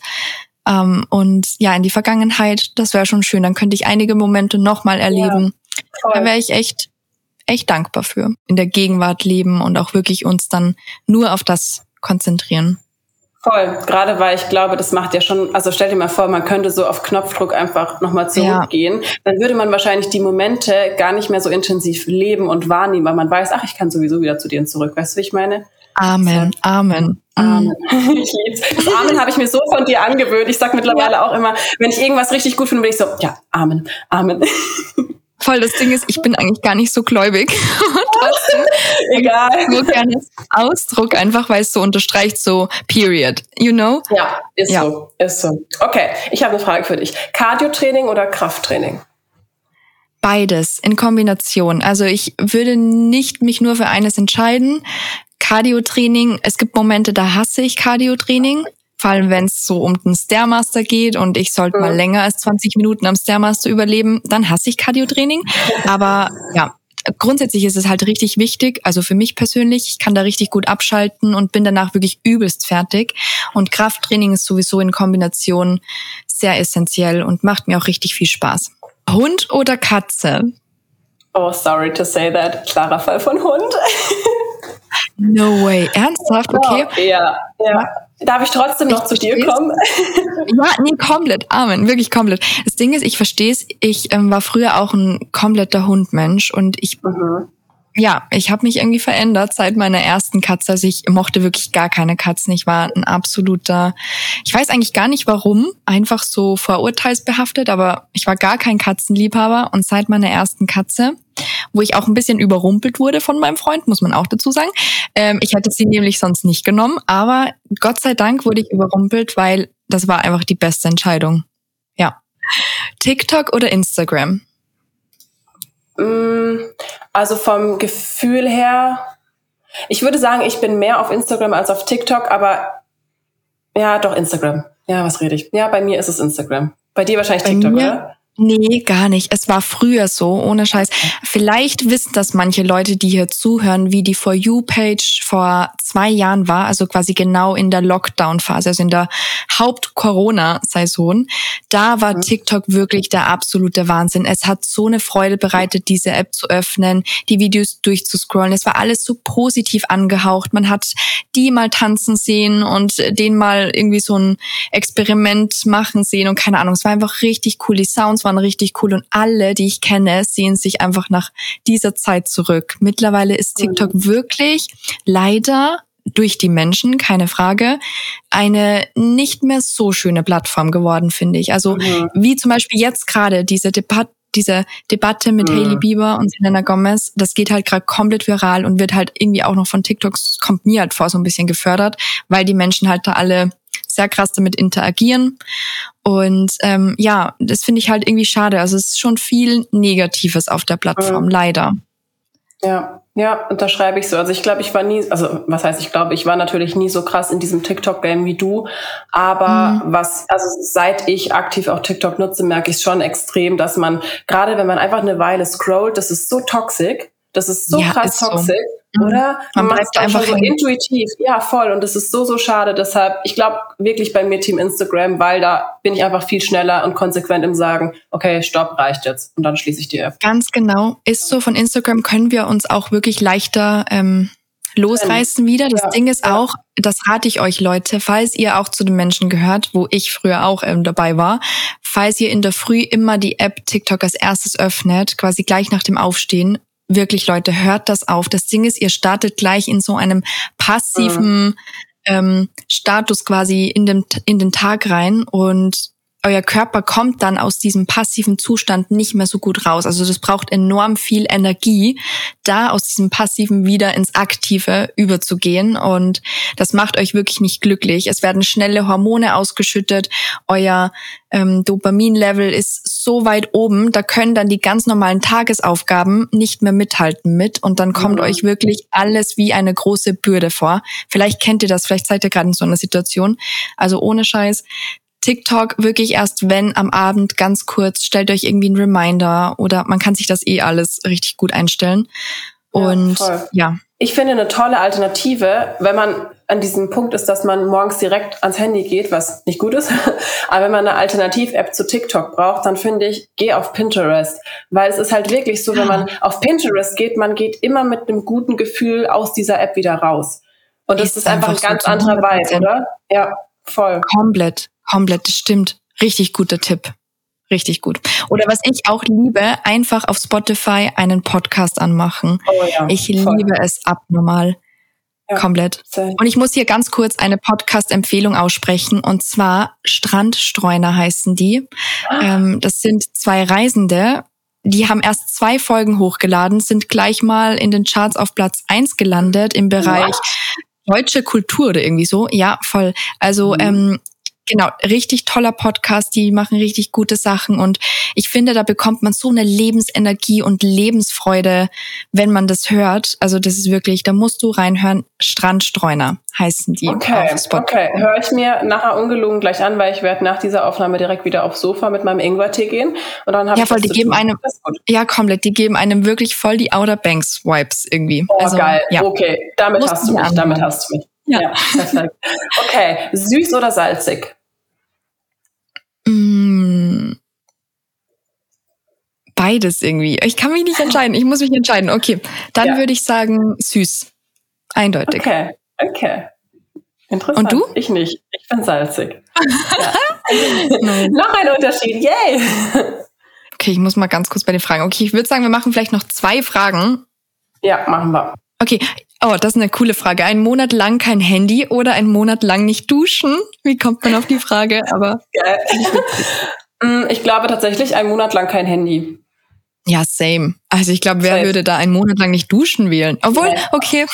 Ähm, und ja, in die Vergangenheit, das wäre schon schön. Dann könnte ich einige Momente nochmal erleben. Ja, da wäre ich echt, echt dankbar für. In der Gegenwart leben und auch wirklich uns dann nur auf das konzentrieren. Voll, gerade weil ich glaube, das macht ja schon, also stell dir mal vor, man könnte so auf Knopfdruck einfach nochmal zurückgehen. Ja. Dann würde man wahrscheinlich die Momente gar nicht mehr so intensiv leben und wahrnehmen, weil man weiß, ach, ich kann sowieso wieder zu denen zurück. Weißt du, wie ich meine? Amen, so. Amen. Amen. Ich lieb's. Das Amen habe ich mir so von dir angewöhnt. Ich sag mittlerweile ja. auch immer, wenn ich irgendwas richtig gut finde, bin ich so, ja, Amen, Amen. Voll, das Ding ist, ich bin eigentlich gar nicht so gläubig. Egal. So gerne Ausdruck einfach, weil es so unterstreicht, so period, you know? Ja, ist ja. so, ist so. Okay, ich habe eine Frage für dich. Cardio-Training oder Krafttraining? Beides in Kombination. Also ich würde nicht mich nur für eines entscheiden. Cardio-Training, es gibt Momente, da hasse ich Cardio-Training vor allem wenn es so um den Stairmaster geht und ich sollte mal länger als 20 Minuten am Stairmaster überleben, dann hasse ich Cardiotraining. Aber ja, grundsätzlich ist es halt richtig wichtig, also für mich persönlich, ich kann da richtig gut abschalten und bin danach wirklich übelst fertig. Und Krafttraining ist sowieso in Kombination sehr essentiell und macht mir auch richtig viel Spaß. Hund oder Katze? Oh, sorry to say that. Klarer Fall von Hund. no way. Ernsthaft? Okay. Ja, ja. Darf ich trotzdem noch ich zu dir kommen? ja, nee, komplett. Amen, wirklich komplett. Das Ding ist, ich verstehe es. Ich ähm, war früher auch ein kompletter Hundmensch und ich mhm ja, ich habe mich irgendwie verändert seit meiner ersten Katze. Also ich mochte wirklich gar keine Katzen. Ich war ein absoluter, ich weiß eigentlich gar nicht warum, einfach so vorurteilsbehaftet, aber ich war gar kein Katzenliebhaber. Und seit meiner ersten Katze, wo ich auch ein bisschen überrumpelt wurde von meinem Freund, muss man auch dazu sagen. Ähm, ich hätte sie nämlich sonst nicht genommen, aber Gott sei Dank wurde ich überrumpelt, weil das war einfach die beste Entscheidung. Ja. TikTok oder Instagram? Mm, also vom Gefühl her, ich würde sagen, ich bin mehr auf Instagram als auf TikTok, aber ja, doch Instagram. Ja, was rede ich? Ja, bei mir ist es Instagram. Bei dir wahrscheinlich bei TikTok, mir, oder? Nee, gar nicht. Es war früher so, ohne Scheiß. Vielleicht wissen das manche Leute, die hier zuhören, wie die For You-Page vor zwei Jahren war, also quasi genau in der Lockdown-Phase, also in der Haupt-Corona-Saison. Da war mhm. TikTok wirklich der absolute Wahnsinn. Es hat so eine Freude bereitet, diese App zu öffnen, die Videos durchzuscrollen. Es war alles so positiv angehaucht. Man hat die mal tanzen sehen und den mal irgendwie so ein Experiment machen sehen und keine Ahnung. Es war einfach richtig cool. Die Sounds waren richtig cool und alle, die ich kenne, sehen sich einfach nach dieser Zeit zurück. Mittlerweile ist TikTok mhm. wirklich leider durch die Menschen, keine Frage, eine nicht mehr so schöne Plattform geworden, finde ich. Also mhm. wie zum Beispiel jetzt gerade diese Debatte diese Debatte mit mhm. Hailey Bieber und Selena Gomez, das geht halt gerade komplett viral und wird halt irgendwie auch noch von TikToks, kommt mir halt vor, so ein bisschen gefördert, weil die Menschen halt da alle sehr krass damit interagieren. Und ähm, ja, das finde ich halt irgendwie schade. Also es ist schon viel Negatives auf der Plattform, mhm. leider. Ja, ja, unterschreibe ich so. Also ich glaube, ich war nie, also was heißt ich glaube, ich war natürlich nie so krass in diesem TikTok-Game wie du. Aber mhm. was, also seit ich aktiv auch TikTok nutze, merke ich schon extrem, dass man, gerade wenn man einfach eine Weile scrollt, das ist so toxisch. Das ist so ja, krass toxisch. So. Mhm. Oder? Man, man bleibt einfach so intuitiv. Ja, voll. Und das ist so, so schade. Deshalb, ich glaube wirklich bei mir Team Instagram, weil da bin ich einfach viel schneller und konsequent im Sagen, okay, stopp, reicht jetzt. Und dann schließe ich die App. Ganz genau. Ist so, von Instagram können wir uns auch wirklich leichter ähm, losreißen wieder. Das ja, Ding ist ja. auch, das rate ich euch Leute, falls ihr auch zu den Menschen gehört, wo ich früher auch ähm, dabei war, falls ihr in der Früh immer die App TikTok als erstes öffnet, quasi gleich nach dem Aufstehen, wirklich Leute, hört das auf. Das Ding ist, ihr startet gleich in so einem passiven mhm. ähm, Status quasi in, dem, in den Tag rein und euer Körper kommt dann aus diesem passiven Zustand nicht mehr so gut raus. Also das braucht enorm viel Energie, da aus diesem passiven wieder ins aktive überzugehen und das macht euch wirklich nicht glücklich. Es werden schnelle Hormone ausgeschüttet, euer ähm, Dopaminlevel ist so weit oben, da können dann die ganz normalen Tagesaufgaben nicht mehr mithalten mit und dann kommt mhm. euch wirklich alles wie eine große Bürde vor. Vielleicht kennt ihr das, vielleicht seid ihr gerade in so einer Situation. Also ohne Scheiß, TikTok wirklich erst wenn am Abend ganz kurz, stellt euch irgendwie einen Reminder oder man kann sich das eh alles richtig gut einstellen. Und ja, ja. Ich finde eine tolle Alternative, wenn man an diesem Punkt ist, dass man morgens direkt ans Handy geht, was nicht gut ist. Aber wenn man eine Alternativ-App zu TikTok braucht, dann finde ich, geh auf Pinterest. Weil es ist halt wirklich so, wenn man auf Pinterest geht, man geht immer mit einem guten Gefühl aus dieser App wieder raus. Und das ist, ist einfach ein ganz anderer Vibe, oder? Ja, voll. Komplett, komplett, das stimmt. Richtig guter Tipp. Richtig gut. Oder was ich auch liebe, einfach auf Spotify einen Podcast anmachen. Oh ja, ich voll. liebe es abnormal. Ja, Komplett. Und ich muss hier ganz kurz eine Podcast-Empfehlung aussprechen. Und zwar Strandstreuner heißen die. Ah. Ähm, das sind zwei Reisende. Die haben erst zwei Folgen hochgeladen, sind gleich mal in den Charts auf Platz eins gelandet im Bereich What? deutsche Kultur oder irgendwie so. Ja, voll. Also mhm. ähm, Genau, richtig toller Podcast, die machen richtig gute Sachen und ich finde, da bekommt man so eine Lebensenergie und Lebensfreude, wenn man das hört. Also das ist wirklich, da musst du reinhören. Strandstreuner heißen die. Okay, okay, höre ich mir nachher ungelogen gleich an, weil ich werde nach dieser Aufnahme direkt wieder aufs Sofa mit meinem Ingwertee gehen und dann habe ja, voll, die geben einem, ja komplett, die geben einem wirklich voll die Outer Banks Vibes irgendwie. Oh also, geil, ja. okay, damit musst hast du mich, anhören. damit hast du mich. Ja. ja, perfekt. Okay, süß oder salzig? Mm, beides irgendwie. Ich kann mich nicht entscheiden. Ich muss mich entscheiden. Okay, dann ja. würde ich sagen süß. Eindeutig. Okay, okay. Interessant. Und du? Ich nicht. Ich bin salzig. noch ein Unterschied. Yay! Okay, ich muss mal ganz kurz bei den Fragen. Okay, ich würde sagen, wir machen vielleicht noch zwei Fragen. Ja, machen wir. Okay, oh, das ist eine coole Frage. Ein Monat lang kein Handy oder ein Monat lang nicht duschen? Wie kommt man auf die Frage? Aber mm, ich glaube tatsächlich ein Monat lang kein Handy. Ja, same. Also ich glaube, wer same. würde da einen Monat lang nicht duschen wählen? Obwohl, okay.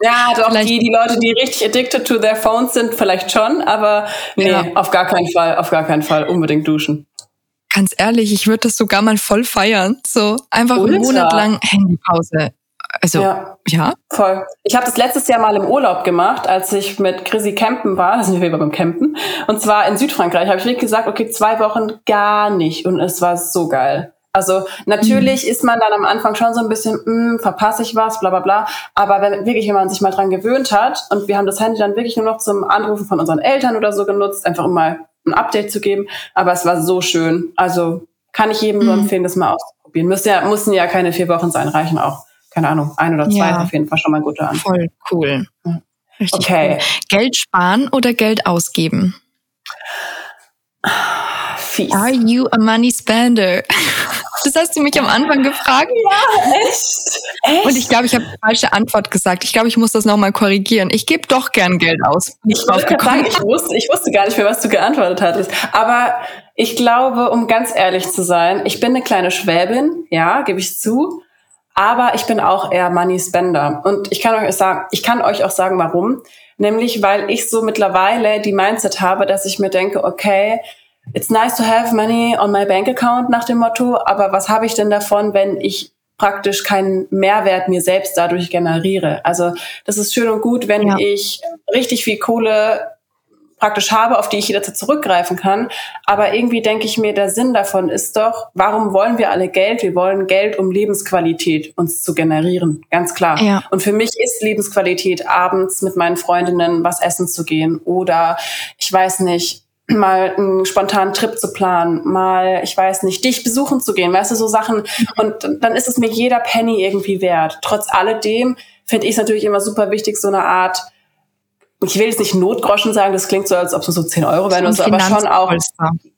Ja, doch vielleicht. die, die Leute, die richtig addicted to their phones sind, vielleicht schon, aber nee, ja. auf gar keinen Fall, auf gar keinen Fall unbedingt duschen. Ganz ehrlich, ich würde das sogar mal voll feiern. So einfach Ultra. einen Monat lang Handypause. Also, ja. ja. Voll. Ich habe das letztes Jahr mal im Urlaub gemacht, als ich mit Chrissy campen war. Da sind wir beim Campen. Und zwar in Südfrankreich. Habe ich wirklich gesagt, okay, zwei Wochen gar nicht. Und es war so geil. Also natürlich mhm. ist man dann am Anfang schon so ein bisschen, mh, hm, verpasse ich was, bla bla bla. Aber wenn wirklich, wenn man sich mal dran gewöhnt hat und wir haben das Handy dann wirklich nur noch zum Anrufen von unseren Eltern oder so genutzt, einfach um mal ein Update zu geben. Aber es war so schön. Also kann ich jedem mhm. nur empfehlen, das mal auszuprobieren. Müssen ja, mussten ja keine vier Wochen sein, reichen auch keine Ahnung, ein oder zwei ja, auf jeden Fall schon mal guter Anfang. Voll cool. Richtig okay. Cool. Geld sparen oder Geld ausgeben? Fies. Are you a money spender? Das hast du mich am Anfang gefragt. Ja, echt? echt? Und ich glaube, ich habe die falsche Antwort gesagt. Ich glaube, ich muss das nochmal korrigieren. Ich gebe doch gern Geld aus. Ich, ich, sagen, ich, wusste, ich wusste gar nicht mehr, was du geantwortet hattest. Aber ich glaube, um ganz ehrlich zu sein, ich bin eine kleine Schwäbin, ja, gebe ich zu. Aber ich bin auch eher Money Spender. Und ich kann euch sagen, ich kann euch auch sagen, warum. Nämlich, weil ich so mittlerweile die Mindset habe, dass ich mir denke, okay, it's nice to have money on my bank account nach dem Motto, aber was habe ich denn davon, wenn ich praktisch keinen Mehrwert mir selbst dadurch generiere. Also das ist schön und gut, wenn ja. ich richtig viel Kohle praktisch habe, auf die ich jederzeit zurückgreifen kann. Aber irgendwie denke ich mir, der Sinn davon ist doch, warum wollen wir alle Geld? Wir wollen Geld, um Lebensqualität uns zu generieren. Ganz klar. Ja. Und für mich ist Lebensqualität, abends mit meinen Freundinnen was essen zu gehen oder ich weiß nicht, mal einen spontanen Trip zu planen, mal, ich weiß nicht, dich besuchen zu gehen, weißt du, so Sachen. Und dann ist es mir jeder Penny irgendwie wert. Trotz alledem finde ich es natürlich immer super wichtig, so eine Art ich will jetzt nicht Notgroschen sagen, das klingt so, als ob es so 10 Euro wären oder so, aber schon auch.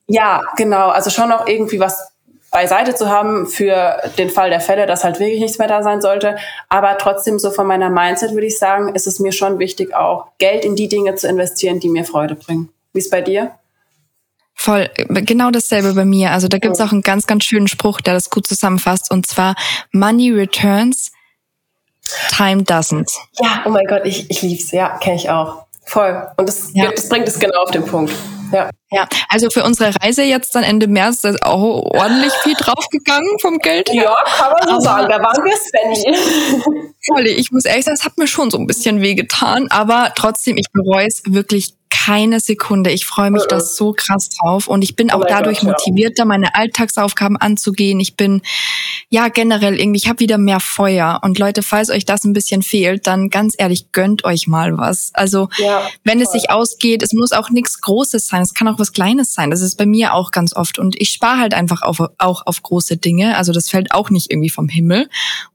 Ja, genau. Also schon auch irgendwie was beiseite zu haben für den Fall der Fälle, dass halt wirklich nichts mehr da sein sollte. Aber trotzdem so von meiner Mindset würde ich sagen, ist es mir schon wichtig, auch Geld in die Dinge zu investieren, die mir Freude bringen. Wie ist bei dir? Voll, genau dasselbe bei mir. Also da gibt's auch einen ganz, ganz schönen Spruch, der das gut zusammenfasst. Und zwar, Money returns, time doesn't. Ja, oh mein Gott, ich, ich lieb's. Ja, kenne ich auch. Voll. Und das, ja. das bringt es genau auf den Punkt. Ja. Ja, also für unsere Reise jetzt dann Ende März ist auch ordentlich viel draufgegangen vom Geld her. Ja, kann man so aber sagen. Da waren wir Svenny. Voll, ich muss ehrlich sagen, es hat mir schon so ein bisschen wehgetan, aber trotzdem, ich bereue es wirklich keine Sekunde. Ich freue mich da so krass drauf und ich bin auch dadurch Gott, motivierter, meine Alltagsaufgaben anzugehen. Ich bin ja generell irgendwie, ich habe wieder mehr Feuer. Und Leute, falls euch das ein bisschen fehlt, dann ganz ehrlich, gönnt euch mal was. Also ja, wenn es sich ausgeht, es muss auch nichts Großes sein, es kann auch was Kleines sein. Das ist bei mir auch ganz oft. Und ich spare halt einfach auf, auch auf große Dinge. Also das fällt auch nicht irgendwie vom Himmel.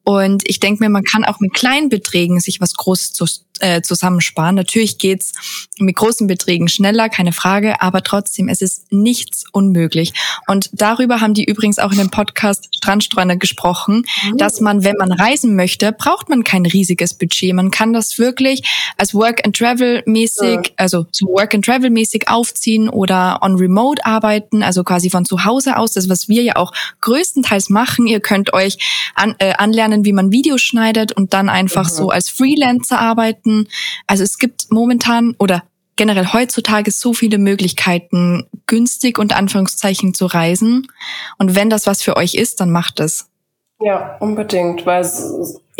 Und ich denke mir, man kann auch mit kleinen Beträgen sich was Großes zu, äh, zusammensparen. Natürlich geht's mit großen Beträgen schneller, keine Frage, aber trotzdem, es ist nichts unmöglich. Und darüber haben die übrigens auch in dem Podcast Strandstreuner gesprochen, mhm. dass man, wenn man reisen möchte, braucht man kein riesiges Budget. Man kann das wirklich als Work and Travel mäßig, mhm. also so Work and Travel mäßig aufziehen oder on Remote arbeiten, also quasi von zu Hause aus. Das, was wir ja auch größtenteils machen. Ihr könnt euch an, äh, anlernen, wie man Videos schneidet und dann einfach mhm. so als Freelancer arbeiten. Also es gibt momentan oder generell heutzutage so viele Möglichkeiten, günstig und Anführungszeichen zu reisen. Und wenn das was für euch ist, dann macht es. Ja, unbedingt, weil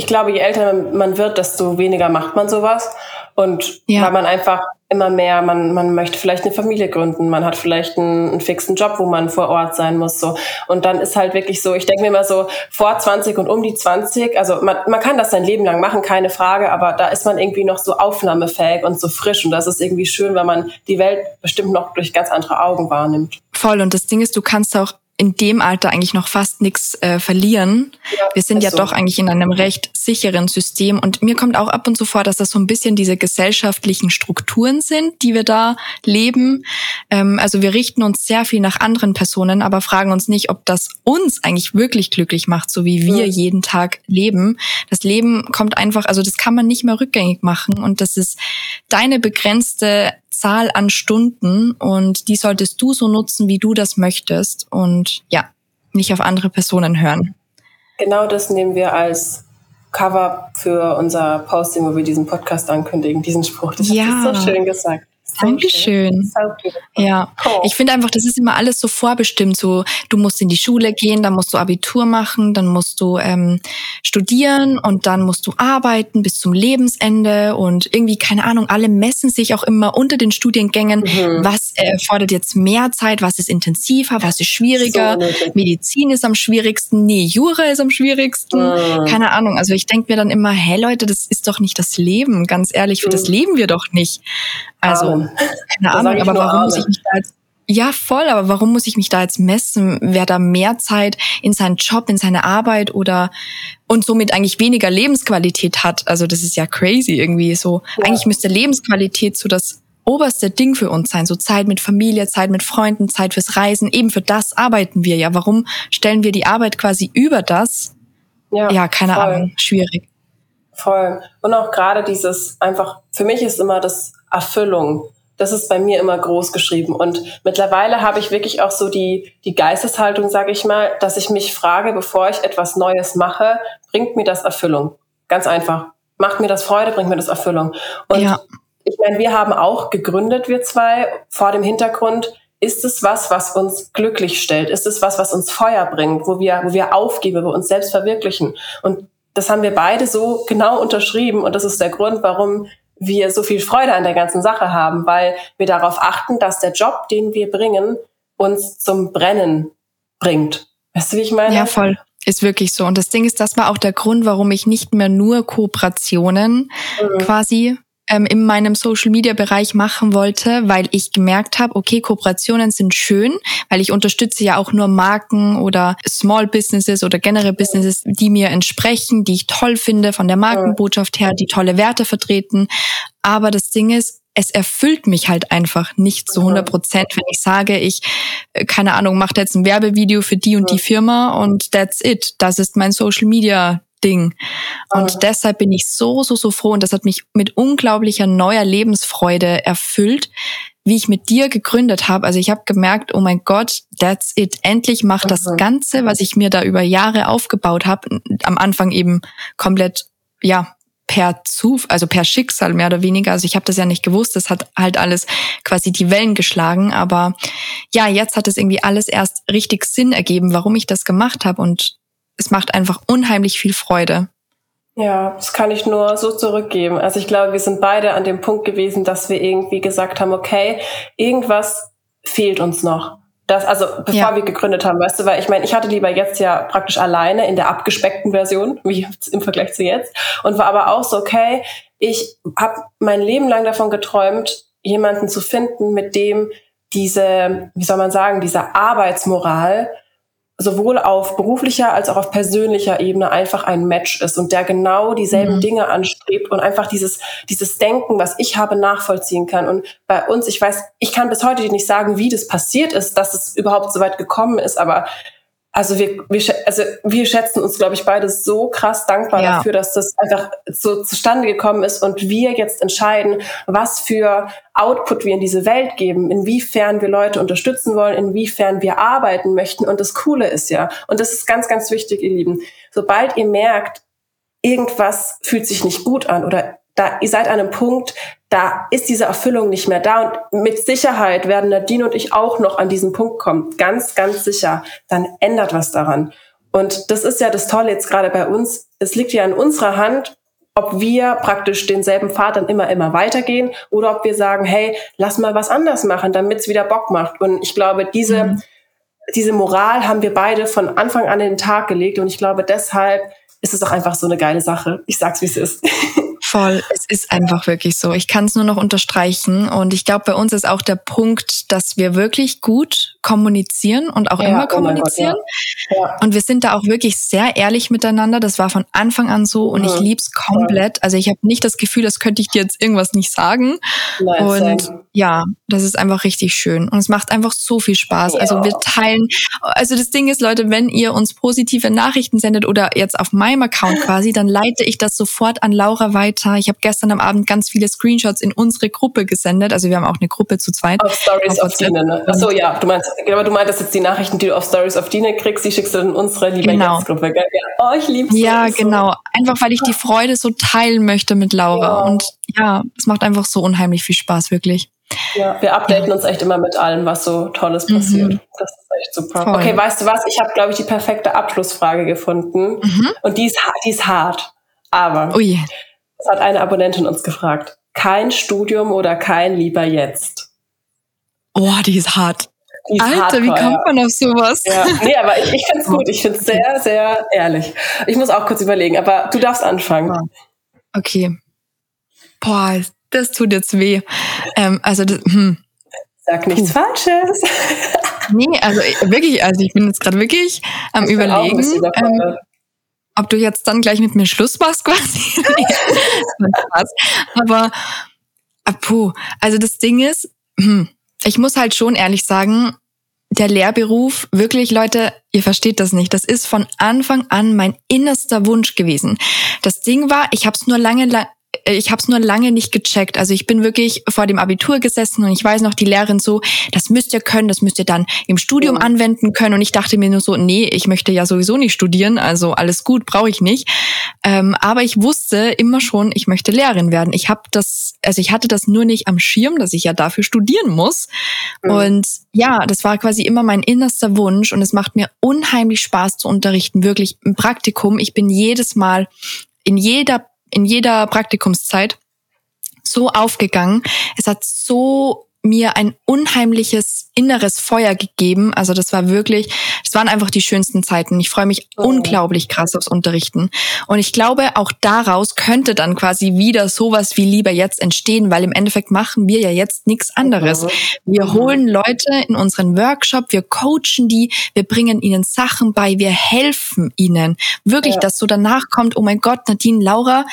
ich glaube, je älter man wird, desto weniger macht man sowas. Und ja. weil man einfach immer mehr, man, man möchte vielleicht eine Familie gründen, man hat vielleicht einen, einen fixen Job, wo man vor Ort sein muss. so Und dann ist halt wirklich so, ich denke mir immer so, vor 20 und um die 20, also man, man kann das sein Leben lang machen, keine Frage, aber da ist man irgendwie noch so aufnahmefähig und so frisch. Und das ist irgendwie schön, weil man die Welt bestimmt noch durch ganz andere Augen wahrnimmt. Voll. Und das Ding ist, du kannst auch in dem Alter eigentlich noch fast nichts äh, verlieren. Ja, wir sind ja so. doch eigentlich in einem recht sicheren System. Und mir kommt auch ab und zu vor, dass das so ein bisschen diese gesellschaftlichen Strukturen sind, die wir da leben. Ähm, also wir richten uns sehr viel nach anderen Personen, aber fragen uns nicht, ob das uns eigentlich wirklich glücklich macht, so wie wir ja. jeden Tag leben. Das Leben kommt einfach, also das kann man nicht mehr rückgängig machen. Und das ist deine begrenzte Zahl an Stunden und die solltest du so nutzen, wie du das möchtest und ja, nicht auf andere Personen hören. Genau das nehmen wir als Cover für unser Posting, wo wir diesen Podcast ankündigen, diesen Spruch. Das ja. hast du so schön gesagt. Dankeschön. Ja, ich finde einfach, das ist immer alles so vorbestimmt. So, du musst in die Schule gehen, dann musst du Abitur machen, dann musst du ähm, studieren und dann musst du arbeiten bis zum Lebensende und irgendwie keine Ahnung. Alle messen sich auch immer unter den Studiengängen, mhm. was erfordert jetzt mehr Zeit, was ist intensiver, was ist schwieriger. So Medizin ist am schwierigsten, nee, Jura ist am schwierigsten. Mhm. Keine Ahnung. Also ich denke mir dann immer, hä Leute, das ist doch nicht das Leben. Ganz ehrlich, für mhm. das leben wir doch nicht. Also, keine Ahnung, aber warum muss ich mich da jetzt ja, voll, aber warum muss ich mich da jetzt messen? Wer da mehr Zeit in seinen Job, in seine Arbeit oder und somit eigentlich weniger Lebensqualität hat? Also das ist ja crazy irgendwie so. Ja. Eigentlich müsste Lebensqualität so das oberste Ding für uns sein. So Zeit mit Familie, Zeit mit Freunden, Zeit fürs Reisen. Eben für das arbeiten wir ja. Warum stellen wir die Arbeit quasi über das? Ja, ja keine voll. Ahnung. Schwierig. Voll. Und auch gerade dieses einfach, für mich ist immer das Erfüllung. Das ist bei mir immer groß geschrieben. Und mittlerweile habe ich wirklich auch so die, die Geisteshaltung, sage ich mal, dass ich mich frage, bevor ich etwas Neues mache, bringt mir das Erfüllung? Ganz einfach. Macht mir das Freude, bringt mir das Erfüllung. Und ja. ich meine, wir haben auch gegründet, wir zwei, vor dem Hintergrund, ist es was, was uns glücklich stellt? Ist es was, was uns Feuer bringt, wo wir, wo wir aufgeben, wo wir uns selbst verwirklichen? Und das haben wir beide so genau unterschrieben und das ist der Grund, warum wir so viel Freude an der ganzen Sache haben, weil wir darauf achten, dass der Job, den wir bringen, uns zum Brennen bringt. Weißt du, wie ich meine? Ja, voll. Ist wirklich so. Und das Ding ist, das war auch der Grund, warum ich nicht mehr nur Kooperationen mhm. quasi ähm, in meinem Social-Media-Bereich machen wollte, weil ich gemerkt habe, okay, Kooperationen sind schön, weil ich unterstütze ja auch nur Marken oder Small Businesses oder generell Businesses, die mir entsprechen, die ich toll finde von der Markenbotschaft her, die tolle Werte vertreten. Aber das Ding ist, es erfüllt mich halt einfach nicht zu 100 Prozent, wenn ich sage, ich, äh, keine Ahnung, mache jetzt ein Werbevideo für die und die Firma und that's it. Das ist mein Social Media Ding. Und mhm. deshalb bin ich so, so, so froh und das hat mich mit unglaublicher neuer Lebensfreude erfüllt, wie ich mit dir gegründet habe. Also ich habe gemerkt, oh mein Gott, that's it. Endlich macht mhm. das Ganze, was ich mir da über Jahre aufgebaut habe, am Anfang eben komplett, ja, per Zuf, also per Schicksal mehr oder weniger. Also ich habe das ja nicht gewusst. Das hat halt alles quasi die Wellen geschlagen. Aber ja, jetzt hat es irgendwie alles erst richtig Sinn ergeben, warum ich das gemacht habe. Und es macht einfach unheimlich viel Freude. Ja, das kann ich nur so zurückgeben. Also ich glaube, wir sind beide an dem Punkt gewesen, dass wir irgendwie gesagt haben, okay, irgendwas fehlt uns noch das, also bevor ja. wir gegründet haben, weißt du, weil ich meine, ich hatte lieber jetzt ja praktisch alleine in der abgespeckten Version, wie im Vergleich zu jetzt, und war aber auch so, okay, ich habe mein Leben lang davon geträumt, jemanden zu finden, mit dem diese, wie soll man sagen, diese Arbeitsmoral sowohl auf beruflicher als auch auf persönlicher Ebene einfach ein Match ist und der genau dieselben mhm. Dinge anstrebt und einfach dieses, dieses Denken, was ich habe, nachvollziehen kann. Und bei uns, ich weiß, ich kann bis heute nicht sagen, wie das passiert ist, dass es überhaupt so weit gekommen ist, aber also wir, wir, also wir schätzen uns, glaube ich, beide so krass dankbar ja. dafür, dass das einfach so zustande gekommen ist und wir jetzt entscheiden, was für Output wir in diese Welt geben, inwiefern wir Leute unterstützen wollen, inwiefern wir arbeiten möchten. Und das Coole ist ja, und das ist ganz, ganz wichtig, ihr Lieben, sobald ihr merkt, irgendwas fühlt sich nicht gut an oder da, ihr seid an einem Punkt, da ist diese Erfüllung nicht mehr da. Und mit Sicherheit werden Nadine und ich auch noch an diesen Punkt kommen. Ganz, ganz sicher. Dann ändert was daran. Und das ist ja das Tolle jetzt gerade bei uns. Es liegt ja in unserer Hand, ob wir praktisch denselben Pfad dann immer, immer weitergehen oder ob wir sagen, hey, lass mal was anders machen, damit es wieder Bock macht. Und ich glaube, diese, mhm. diese Moral haben wir beide von Anfang an in den Tag gelegt. Und ich glaube, deshalb ist es auch einfach so eine geile Sache. Ich sag's, wie es ist. Voll, es ist einfach wirklich so. Ich kann es nur noch unterstreichen. Und ich glaube, bei uns ist auch der Punkt, dass wir wirklich gut kommunizieren und auch ja, immer oh kommunizieren. Oh ja. Ja. Und wir sind da auch wirklich sehr ehrlich miteinander. Das war von Anfang an so und ich lieb's komplett. Also ich habe nicht das Gefühl, das könnte ich dir jetzt irgendwas nicht sagen. Nein, und sein. ja, das ist einfach richtig schön. Und es macht einfach so viel Spaß. Also wir teilen, also das Ding ist, Leute, wenn ihr uns positive Nachrichten sendet oder jetzt auf meinem Account quasi, dann leite ich das sofort an Laura weiter. Ich habe gestern am Abend ganz viele Screenshots in unsere Gruppe gesendet. Also wir haben auch eine Gruppe zu zweit. Auf Stories of Dine, ne? Achso, ja, du meinst, aber du meintest jetzt die Nachrichten, die du auf Stories of Dine kriegst, die schickst du in unsere liebe genau. Gruppe. Ja, oh, ich liebe Ja, so. genau. Einfach weil ich die Freude so teilen möchte mit Laura. Ja. Und ja, es macht einfach so unheimlich viel Spaß, wirklich. Ja, wir updaten ja. uns echt immer mit allem, was so Tolles passiert. Mhm. Das ist echt super. Voll. Okay, weißt du was? Ich habe, glaube ich, die perfekte Abschlussfrage gefunden. Mhm. Und die ist, die ist hart. Aber Ui. Das hat eine Abonnentin uns gefragt. Kein Studium oder kein lieber jetzt? Oh, die ist hart. Alter, hardcore, wie kommt man auf sowas? Ja. Nee, aber ich, ich finde es gut. Ich finde es sehr, sehr ehrlich. Ich muss auch kurz überlegen, aber du darfst anfangen. Okay. Boah, das tut jetzt weh. Ähm, also, das, hm. Sag nichts Puh. Falsches. nee, also wirklich, also ich bin jetzt gerade wirklich am ich überlegen ob du jetzt dann gleich mit mir Schluss machst quasi. Aber ah, puh, also das Ding ist, hm, ich muss halt schon ehrlich sagen, der Lehrberuf, wirklich Leute, ihr versteht das nicht. Das ist von Anfang an mein innerster Wunsch gewesen. Das Ding war, ich habe es nur lange, ich habe es nur lange nicht gecheckt. Also ich bin wirklich vor dem Abitur gesessen und ich weiß noch, die Lehrerin so, das müsst ihr können, das müsst ihr dann im Studium mhm. anwenden können. Und ich dachte mir nur so, nee, ich möchte ja sowieso nicht studieren, also alles gut, brauche ich nicht. Ähm, aber ich wusste immer schon, ich möchte Lehrerin werden. Ich habe das, also ich hatte das nur nicht am Schirm, dass ich ja dafür studieren muss. Mhm. Und ja, das war quasi immer mein innerster Wunsch und es macht mir unheimlich Spaß zu unterrichten, wirklich im Praktikum. Ich bin jedes Mal in jeder in jeder Praktikumszeit so aufgegangen. Es hat so mir ein unheimliches inneres Feuer gegeben. Also das war wirklich, das waren einfach die schönsten Zeiten. Ich freue mich oh. unglaublich krass aufs Unterrichten. Und ich glaube, auch daraus könnte dann quasi wieder sowas wie lieber jetzt entstehen, weil im Endeffekt machen wir ja jetzt nichts anderes. Wir mhm. holen Leute in unseren Workshop, wir coachen die, wir bringen ihnen Sachen bei, wir helfen ihnen. Wirklich, ja. dass so danach kommt, oh mein Gott, Nadine, Laura,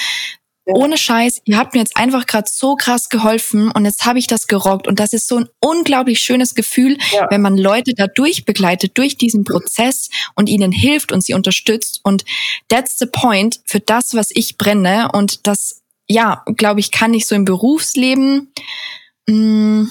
ohne Scheiß, ihr habt mir jetzt einfach gerade so krass geholfen und jetzt habe ich das gerockt. Und das ist so ein unglaublich schönes Gefühl, ja. wenn man Leute dadurch begleitet, durch diesen Prozess und ihnen hilft und sie unterstützt. Und that's the point für das, was ich brenne. Und das, ja, glaube ich, kann ich so im Berufsleben. Mh, mm,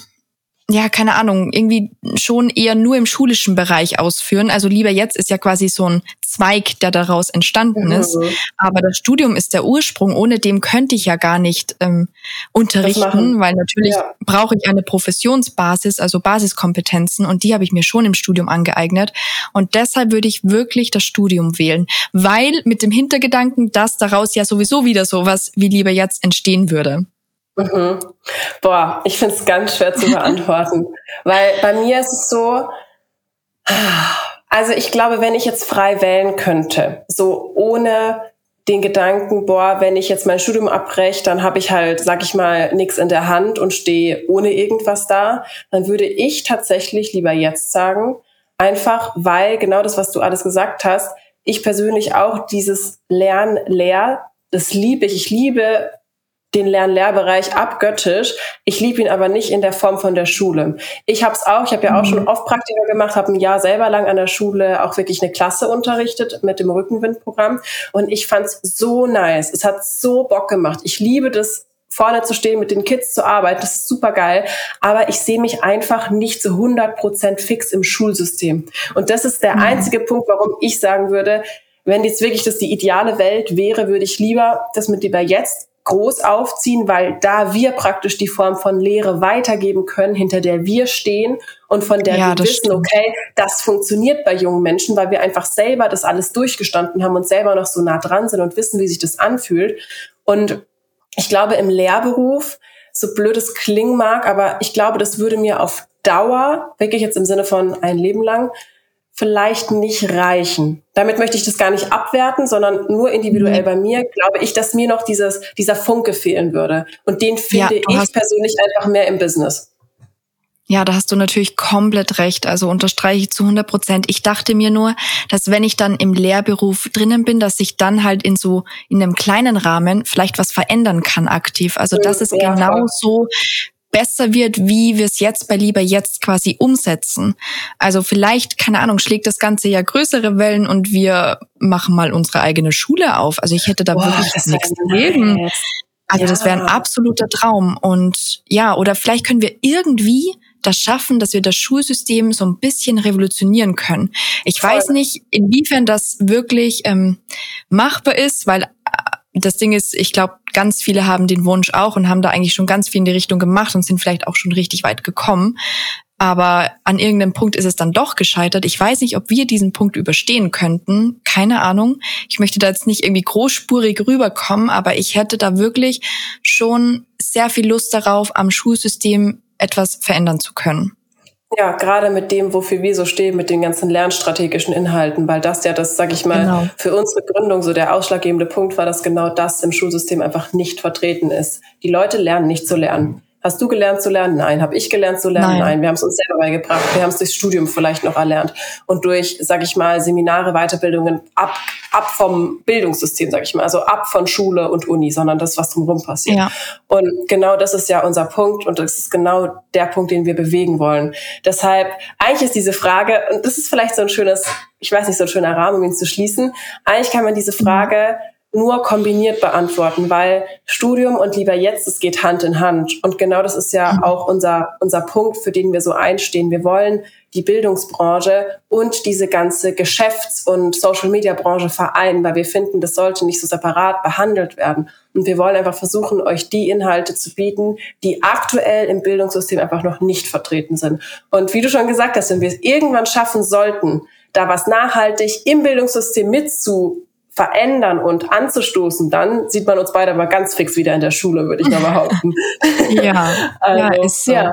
ja, keine Ahnung, irgendwie schon eher nur im schulischen Bereich ausführen. Also lieber jetzt ist ja quasi so ein Zweig, der daraus entstanden mhm. ist. Aber das Studium ist der Ursprung. Ohne dem könnte ich ja gar nicht ähm, unterrichten, weil natürlich ja. brauche ich eine Professionsbasis, also Basiskompetenzen und die habe ich mir schon im Studium angeeignet. Und deshalb würde ich wirklich das Studium wählen, weil mit dem Hintergedanken, dass daraus ja sowieso wieder sowas wie lieber jetzt entstehen würde. Mhm. Boah, ich finde es ganz schwer zu beantworten, weil bei mir ist es so, also ich glaube, wenn ich jetzt frei wählen könnte, so ohne den Gedanken, boah, wenn ich jetzt mein Studium abbreche, dann habe ich halt, sag ich mal, nichts in der Hand und stehe ohne irgendwas da, dann würde ich tatsächlich lieber jetzt sagen, einfach weil genau das, was du alles gesagt hast, ich persönlich auch dieses Lernen lehr, das liebe ich. Ich liebe den Lern-Lehrbereich abgöttisch. Ich liebe ihn aber nicht in der Form von der Schule. Ich habe es auch, ich habe ja auch schon mhm. oft Praktika gemacht, habe ein Jahr selber lang an der Schule auch wirklich eine Klasse unterrichtet mit dem Rückenwindprogramm und ich fand es so nice. Es hat so Bock gemacht. Ich liebe das vorne zu stehen, mit den Kids zu arbeiten, das ist super geil. Aber ich sehe mich einfach nicht zu 100 Prozent fix im Schulsystem. Und das ist der mhm. einzige Punkt, warum ich sagen würde, wenn jetzt wirklich das die ideale Welt wäre, würde ich lieber das mit lieber jetzt groß aufziehen, weil da wir praktisch die Form von Lehre weitergeben können, hinter der wir stehen und von der ja, wir wissen, stimmt. okay, das funktioniert bei jungen Menschen, weil wir einfach selber das alles durchgestanden haben und selber noch so nah dran sind und wissen, wie sich das anfühlt. Und ich glaube, im Lehrberuf, so blöd es klingen mag, aber ich glaube, das würde mir auf Dauer, wirklich jetzt im Sinne von ein Leben lang, vielleicht nicht reichen. Damit möchte ich das gar nicht abwerten, sondern nur individuell mhm. bei mir glaube ich, dass mir noch dieses, dieser Funke fehlen würde. Und den finde ja, ich persönlich einfach mehr im Business. Ja, da hast du natürlich komplett recht. Also unterstreiche ich zu 100 Prozent. Ich dachte mir nur, dass wenn ich dann im Lehrberuf drinnen bin, dass ich dann halt in so, in einem kleinen Rahmen vielleicht was verändern kann aktiv. Also das ist ja, genau so, besser wird, wie wir es jetzt bei Lieber jetzt quasi umsetzen. Also vielleicht, keine Ahnung, schlägt das Ganze ja größere Wellen und wir machen mal unsere eigene Schule auf. Also ich hätte da Boah, wirklich das nächste Leben. Also ja. das wäre ein absoluter Traum. Und ja, oder vielleicht können wir irgendwie das schaffen, dass wir das Schulsystem so ein bisschen revolutionieren können. Ich Voll. weiß nicht, inwiefern das wirklich ähm, machbar ist, weil das Ding ist, ich glaube, ganz viele haben den Wunsch auch und haben da eigentlich schon ganz viel in die Richtung gemacht und sind vielleicht auch schon richtig weit gekommen. Aber an irgendeinem Punkt ist es dann doch gescheitert. Ich weiß nicht, ob wir diesen Punkt überstehen könnten. Keine Ahnung. Ich möchte da jetzt nicht irgendwie großspurig rüberkommen, aber ich hätte da wirklich schon sehr viel Lust darauf, am Schulsystem etwas verändern zu können. Ja, gerade mit dem, wofür wir so stehen, mit den ganzen lernstrategischen Inhalten, weil das ja das, sag ich mal, genau. für unsere Gründung so der ausschlaggebende Punkt war, dass genau das im Schulsystem einfach nicht vertreten ist. Die Leute lernen nicht zu lernen. Hast du gelernt zu lernen? Nein. Habe ich gelernt zu lernen? Nein. Nein. Wir haben es uns selber beigebracht. Wir haben es durchs Studium vielleicht noch erlernt und durch, sag ich mal, Seminare, Weiterbildungen ab, ab vom Bildungssystem, sag ich mal, also ab von Schule und Uni, sondern das, was drumherum passiert. Ja. Und genau das ist ja unser Punkt und das ist genau der Punkt, den wir bewegen wollen. Deshalb, eigentlich ist diese Frage, und das ist vielleicht so ein schönes, ich weiß nicht, so ein schöner Rahmen, um ihn zu schließen. Eigentlich kann man diese Frage nur kombiniert beantworten, weil Studium und lieber jetzt, es geht Hand in Hand. Und genau das ist ja mhm. auch unser, unser Punkt, für den wir so einstehen. Wir wollen die Bildungsbranche und diese ganze Geschäfts- und Social-Media-Branche vereinen, weil wir finden, das sollte nicht so separat behandelt werden. Und wir wollen einfach versuchen, euch die Inhalte zu bieten, die aktuell im Bildungssystem einfach noch nicht vertreten sind. Und wie du schon gesagt hast, wenn wir es irgendwann schaffen sollten, da was nachhaltig im Bildungssystem mitzu verändern und anzustoßen, dann sieht man uns beide aber ganz fix wieder in der Schule, würde ich mal behaupten. ja, also, ja, ist so. Ja.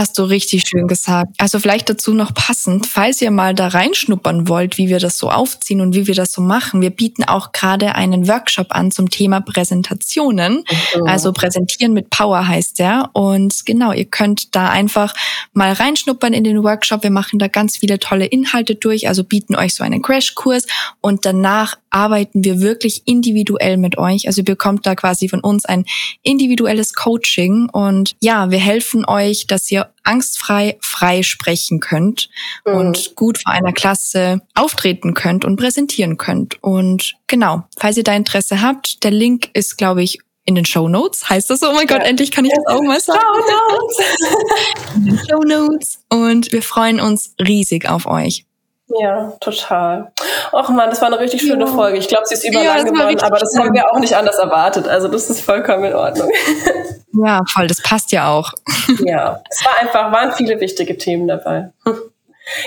Hast du richtig schön gesagt. Also vielleicht dazu noch passend, falls ihr mal da reinschnuppern wollt, wie wir das so aufziehen und wie wir das so machen. Wir bieten auch gerade einen Workshop an zum Thema Präsentationen. Mhm. Also präsentieren mit Power heißt der. Und genau, ihr könnt da einfach mal reinschnuppern in den Workshop. Wir machen da ganz viele tolle Inhalte durch, also bieten euch so einen Crashkurs und danach arbeiten wir wirklich individuell mit euch. Also ihr bekommt da quasi von uns ein individuelles Coaching und ja, wir helfen euch, dass ihr angstfrei frei sprechen könnt mhm. und gut vor einer Klasse auftreten könnt und präsentieren könnt. Und genau, falls ihr da Interesse habt, der Link ist, glaube ich, in den Show Notes. Heißt das? Oh mein Gott, endlich kann ich das auch mal sagen. Show Notes. in den Show Notes. Und wir freuen uns riesig auf euch. Ja, total. Och man, das war eine richtig schöne ja. Folge. Ich glaube, sie ist überlang ja, geworden, aber das haben wir auch nicht anders erwartet. Also das ist vollkommen in Ordnung. Ja, voll, das passt ja auch. Ja, es war einfach, waren viele wichtige Themen dabei.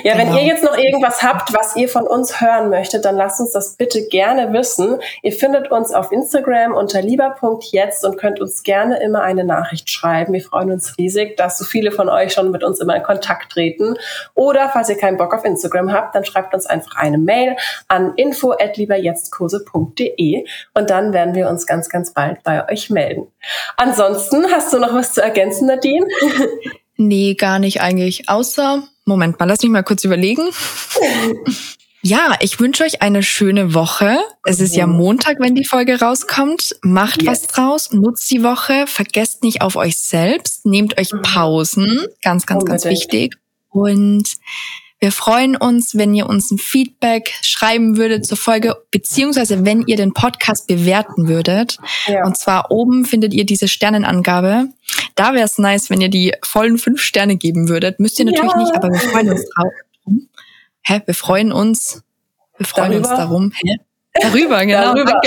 Ja, wenn genau. ihr jetzt noch irgendwas habt, was ihr von uns hören möchtet, dann lasst uns das bitte gerne wissen. Ihr findet uns auf Instagram unter lieber.jetzt und könnt uns gerne immer eine Nachricht schreiben. Wir freuen uns riesig, dass so viele von euch schon mit uns immer in Kontakt treten. Oder falls ihr keinen Bock auf Instagram habt, dann schreibt uns einfach eine Mail an info@lieberjetztkurse.de und dann werden wir uns ganz, ganz bald bei euch melden. Ansonsten hast du noch was zu ergänzen, Nadine? Nee, gar nicht eigentlich. Außer, Moment mal, lass mich mal kurz überlegen. Ja, ich wünsche euch eine schöne Woche. Es ist ja mhm. Montag, wenn die Folge rauskommt. Macht yes. was draus, nutzt die Woche, vergesst nicht auf euch selbst, nehmt euch mhm. Pausen, ganz, ganz, ganz wichtig. Und wir freuen uns, wenn ihr uns ein Feedback schreiben würdet zur Folge, beziehungsweise wenn ihr den Podcast bewerten würdet. Ja. Und zwar oben findet ihr diese Sternenangabe. Da wäre es nice, wenn ihr die vollen fünf Sterne geben würdet. Müsst ihr natürlich ja. nicht, aber wir freuen uns drauf. Hä? Wir freuen uns. Wir freuen Darüber? uns darum. Hä? Darüber, genau. Darüber.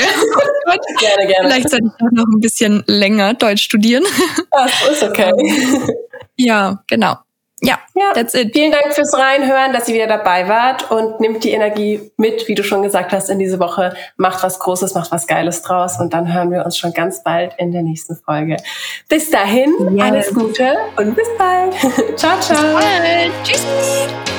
Danke. gerne, gerne. Vielleicht sollte ich auch noch ein bisschen länger Deutsch studieren. Ach, ist okay. Ja, genau. Ja, ja, that's it. Vielen Dank fürs Reinhören, dass ihr wieder dabei wart und nimmt die Energie mit, wie du schon gesagt hast, in diese Woche. Macht was Großes, macht was Geiles draus und dann hören wir uns schon ganz bald in der nächsten Folge. Bis dahin, yes. alles Gute und bis bald. ciao, ciao. Bis bald.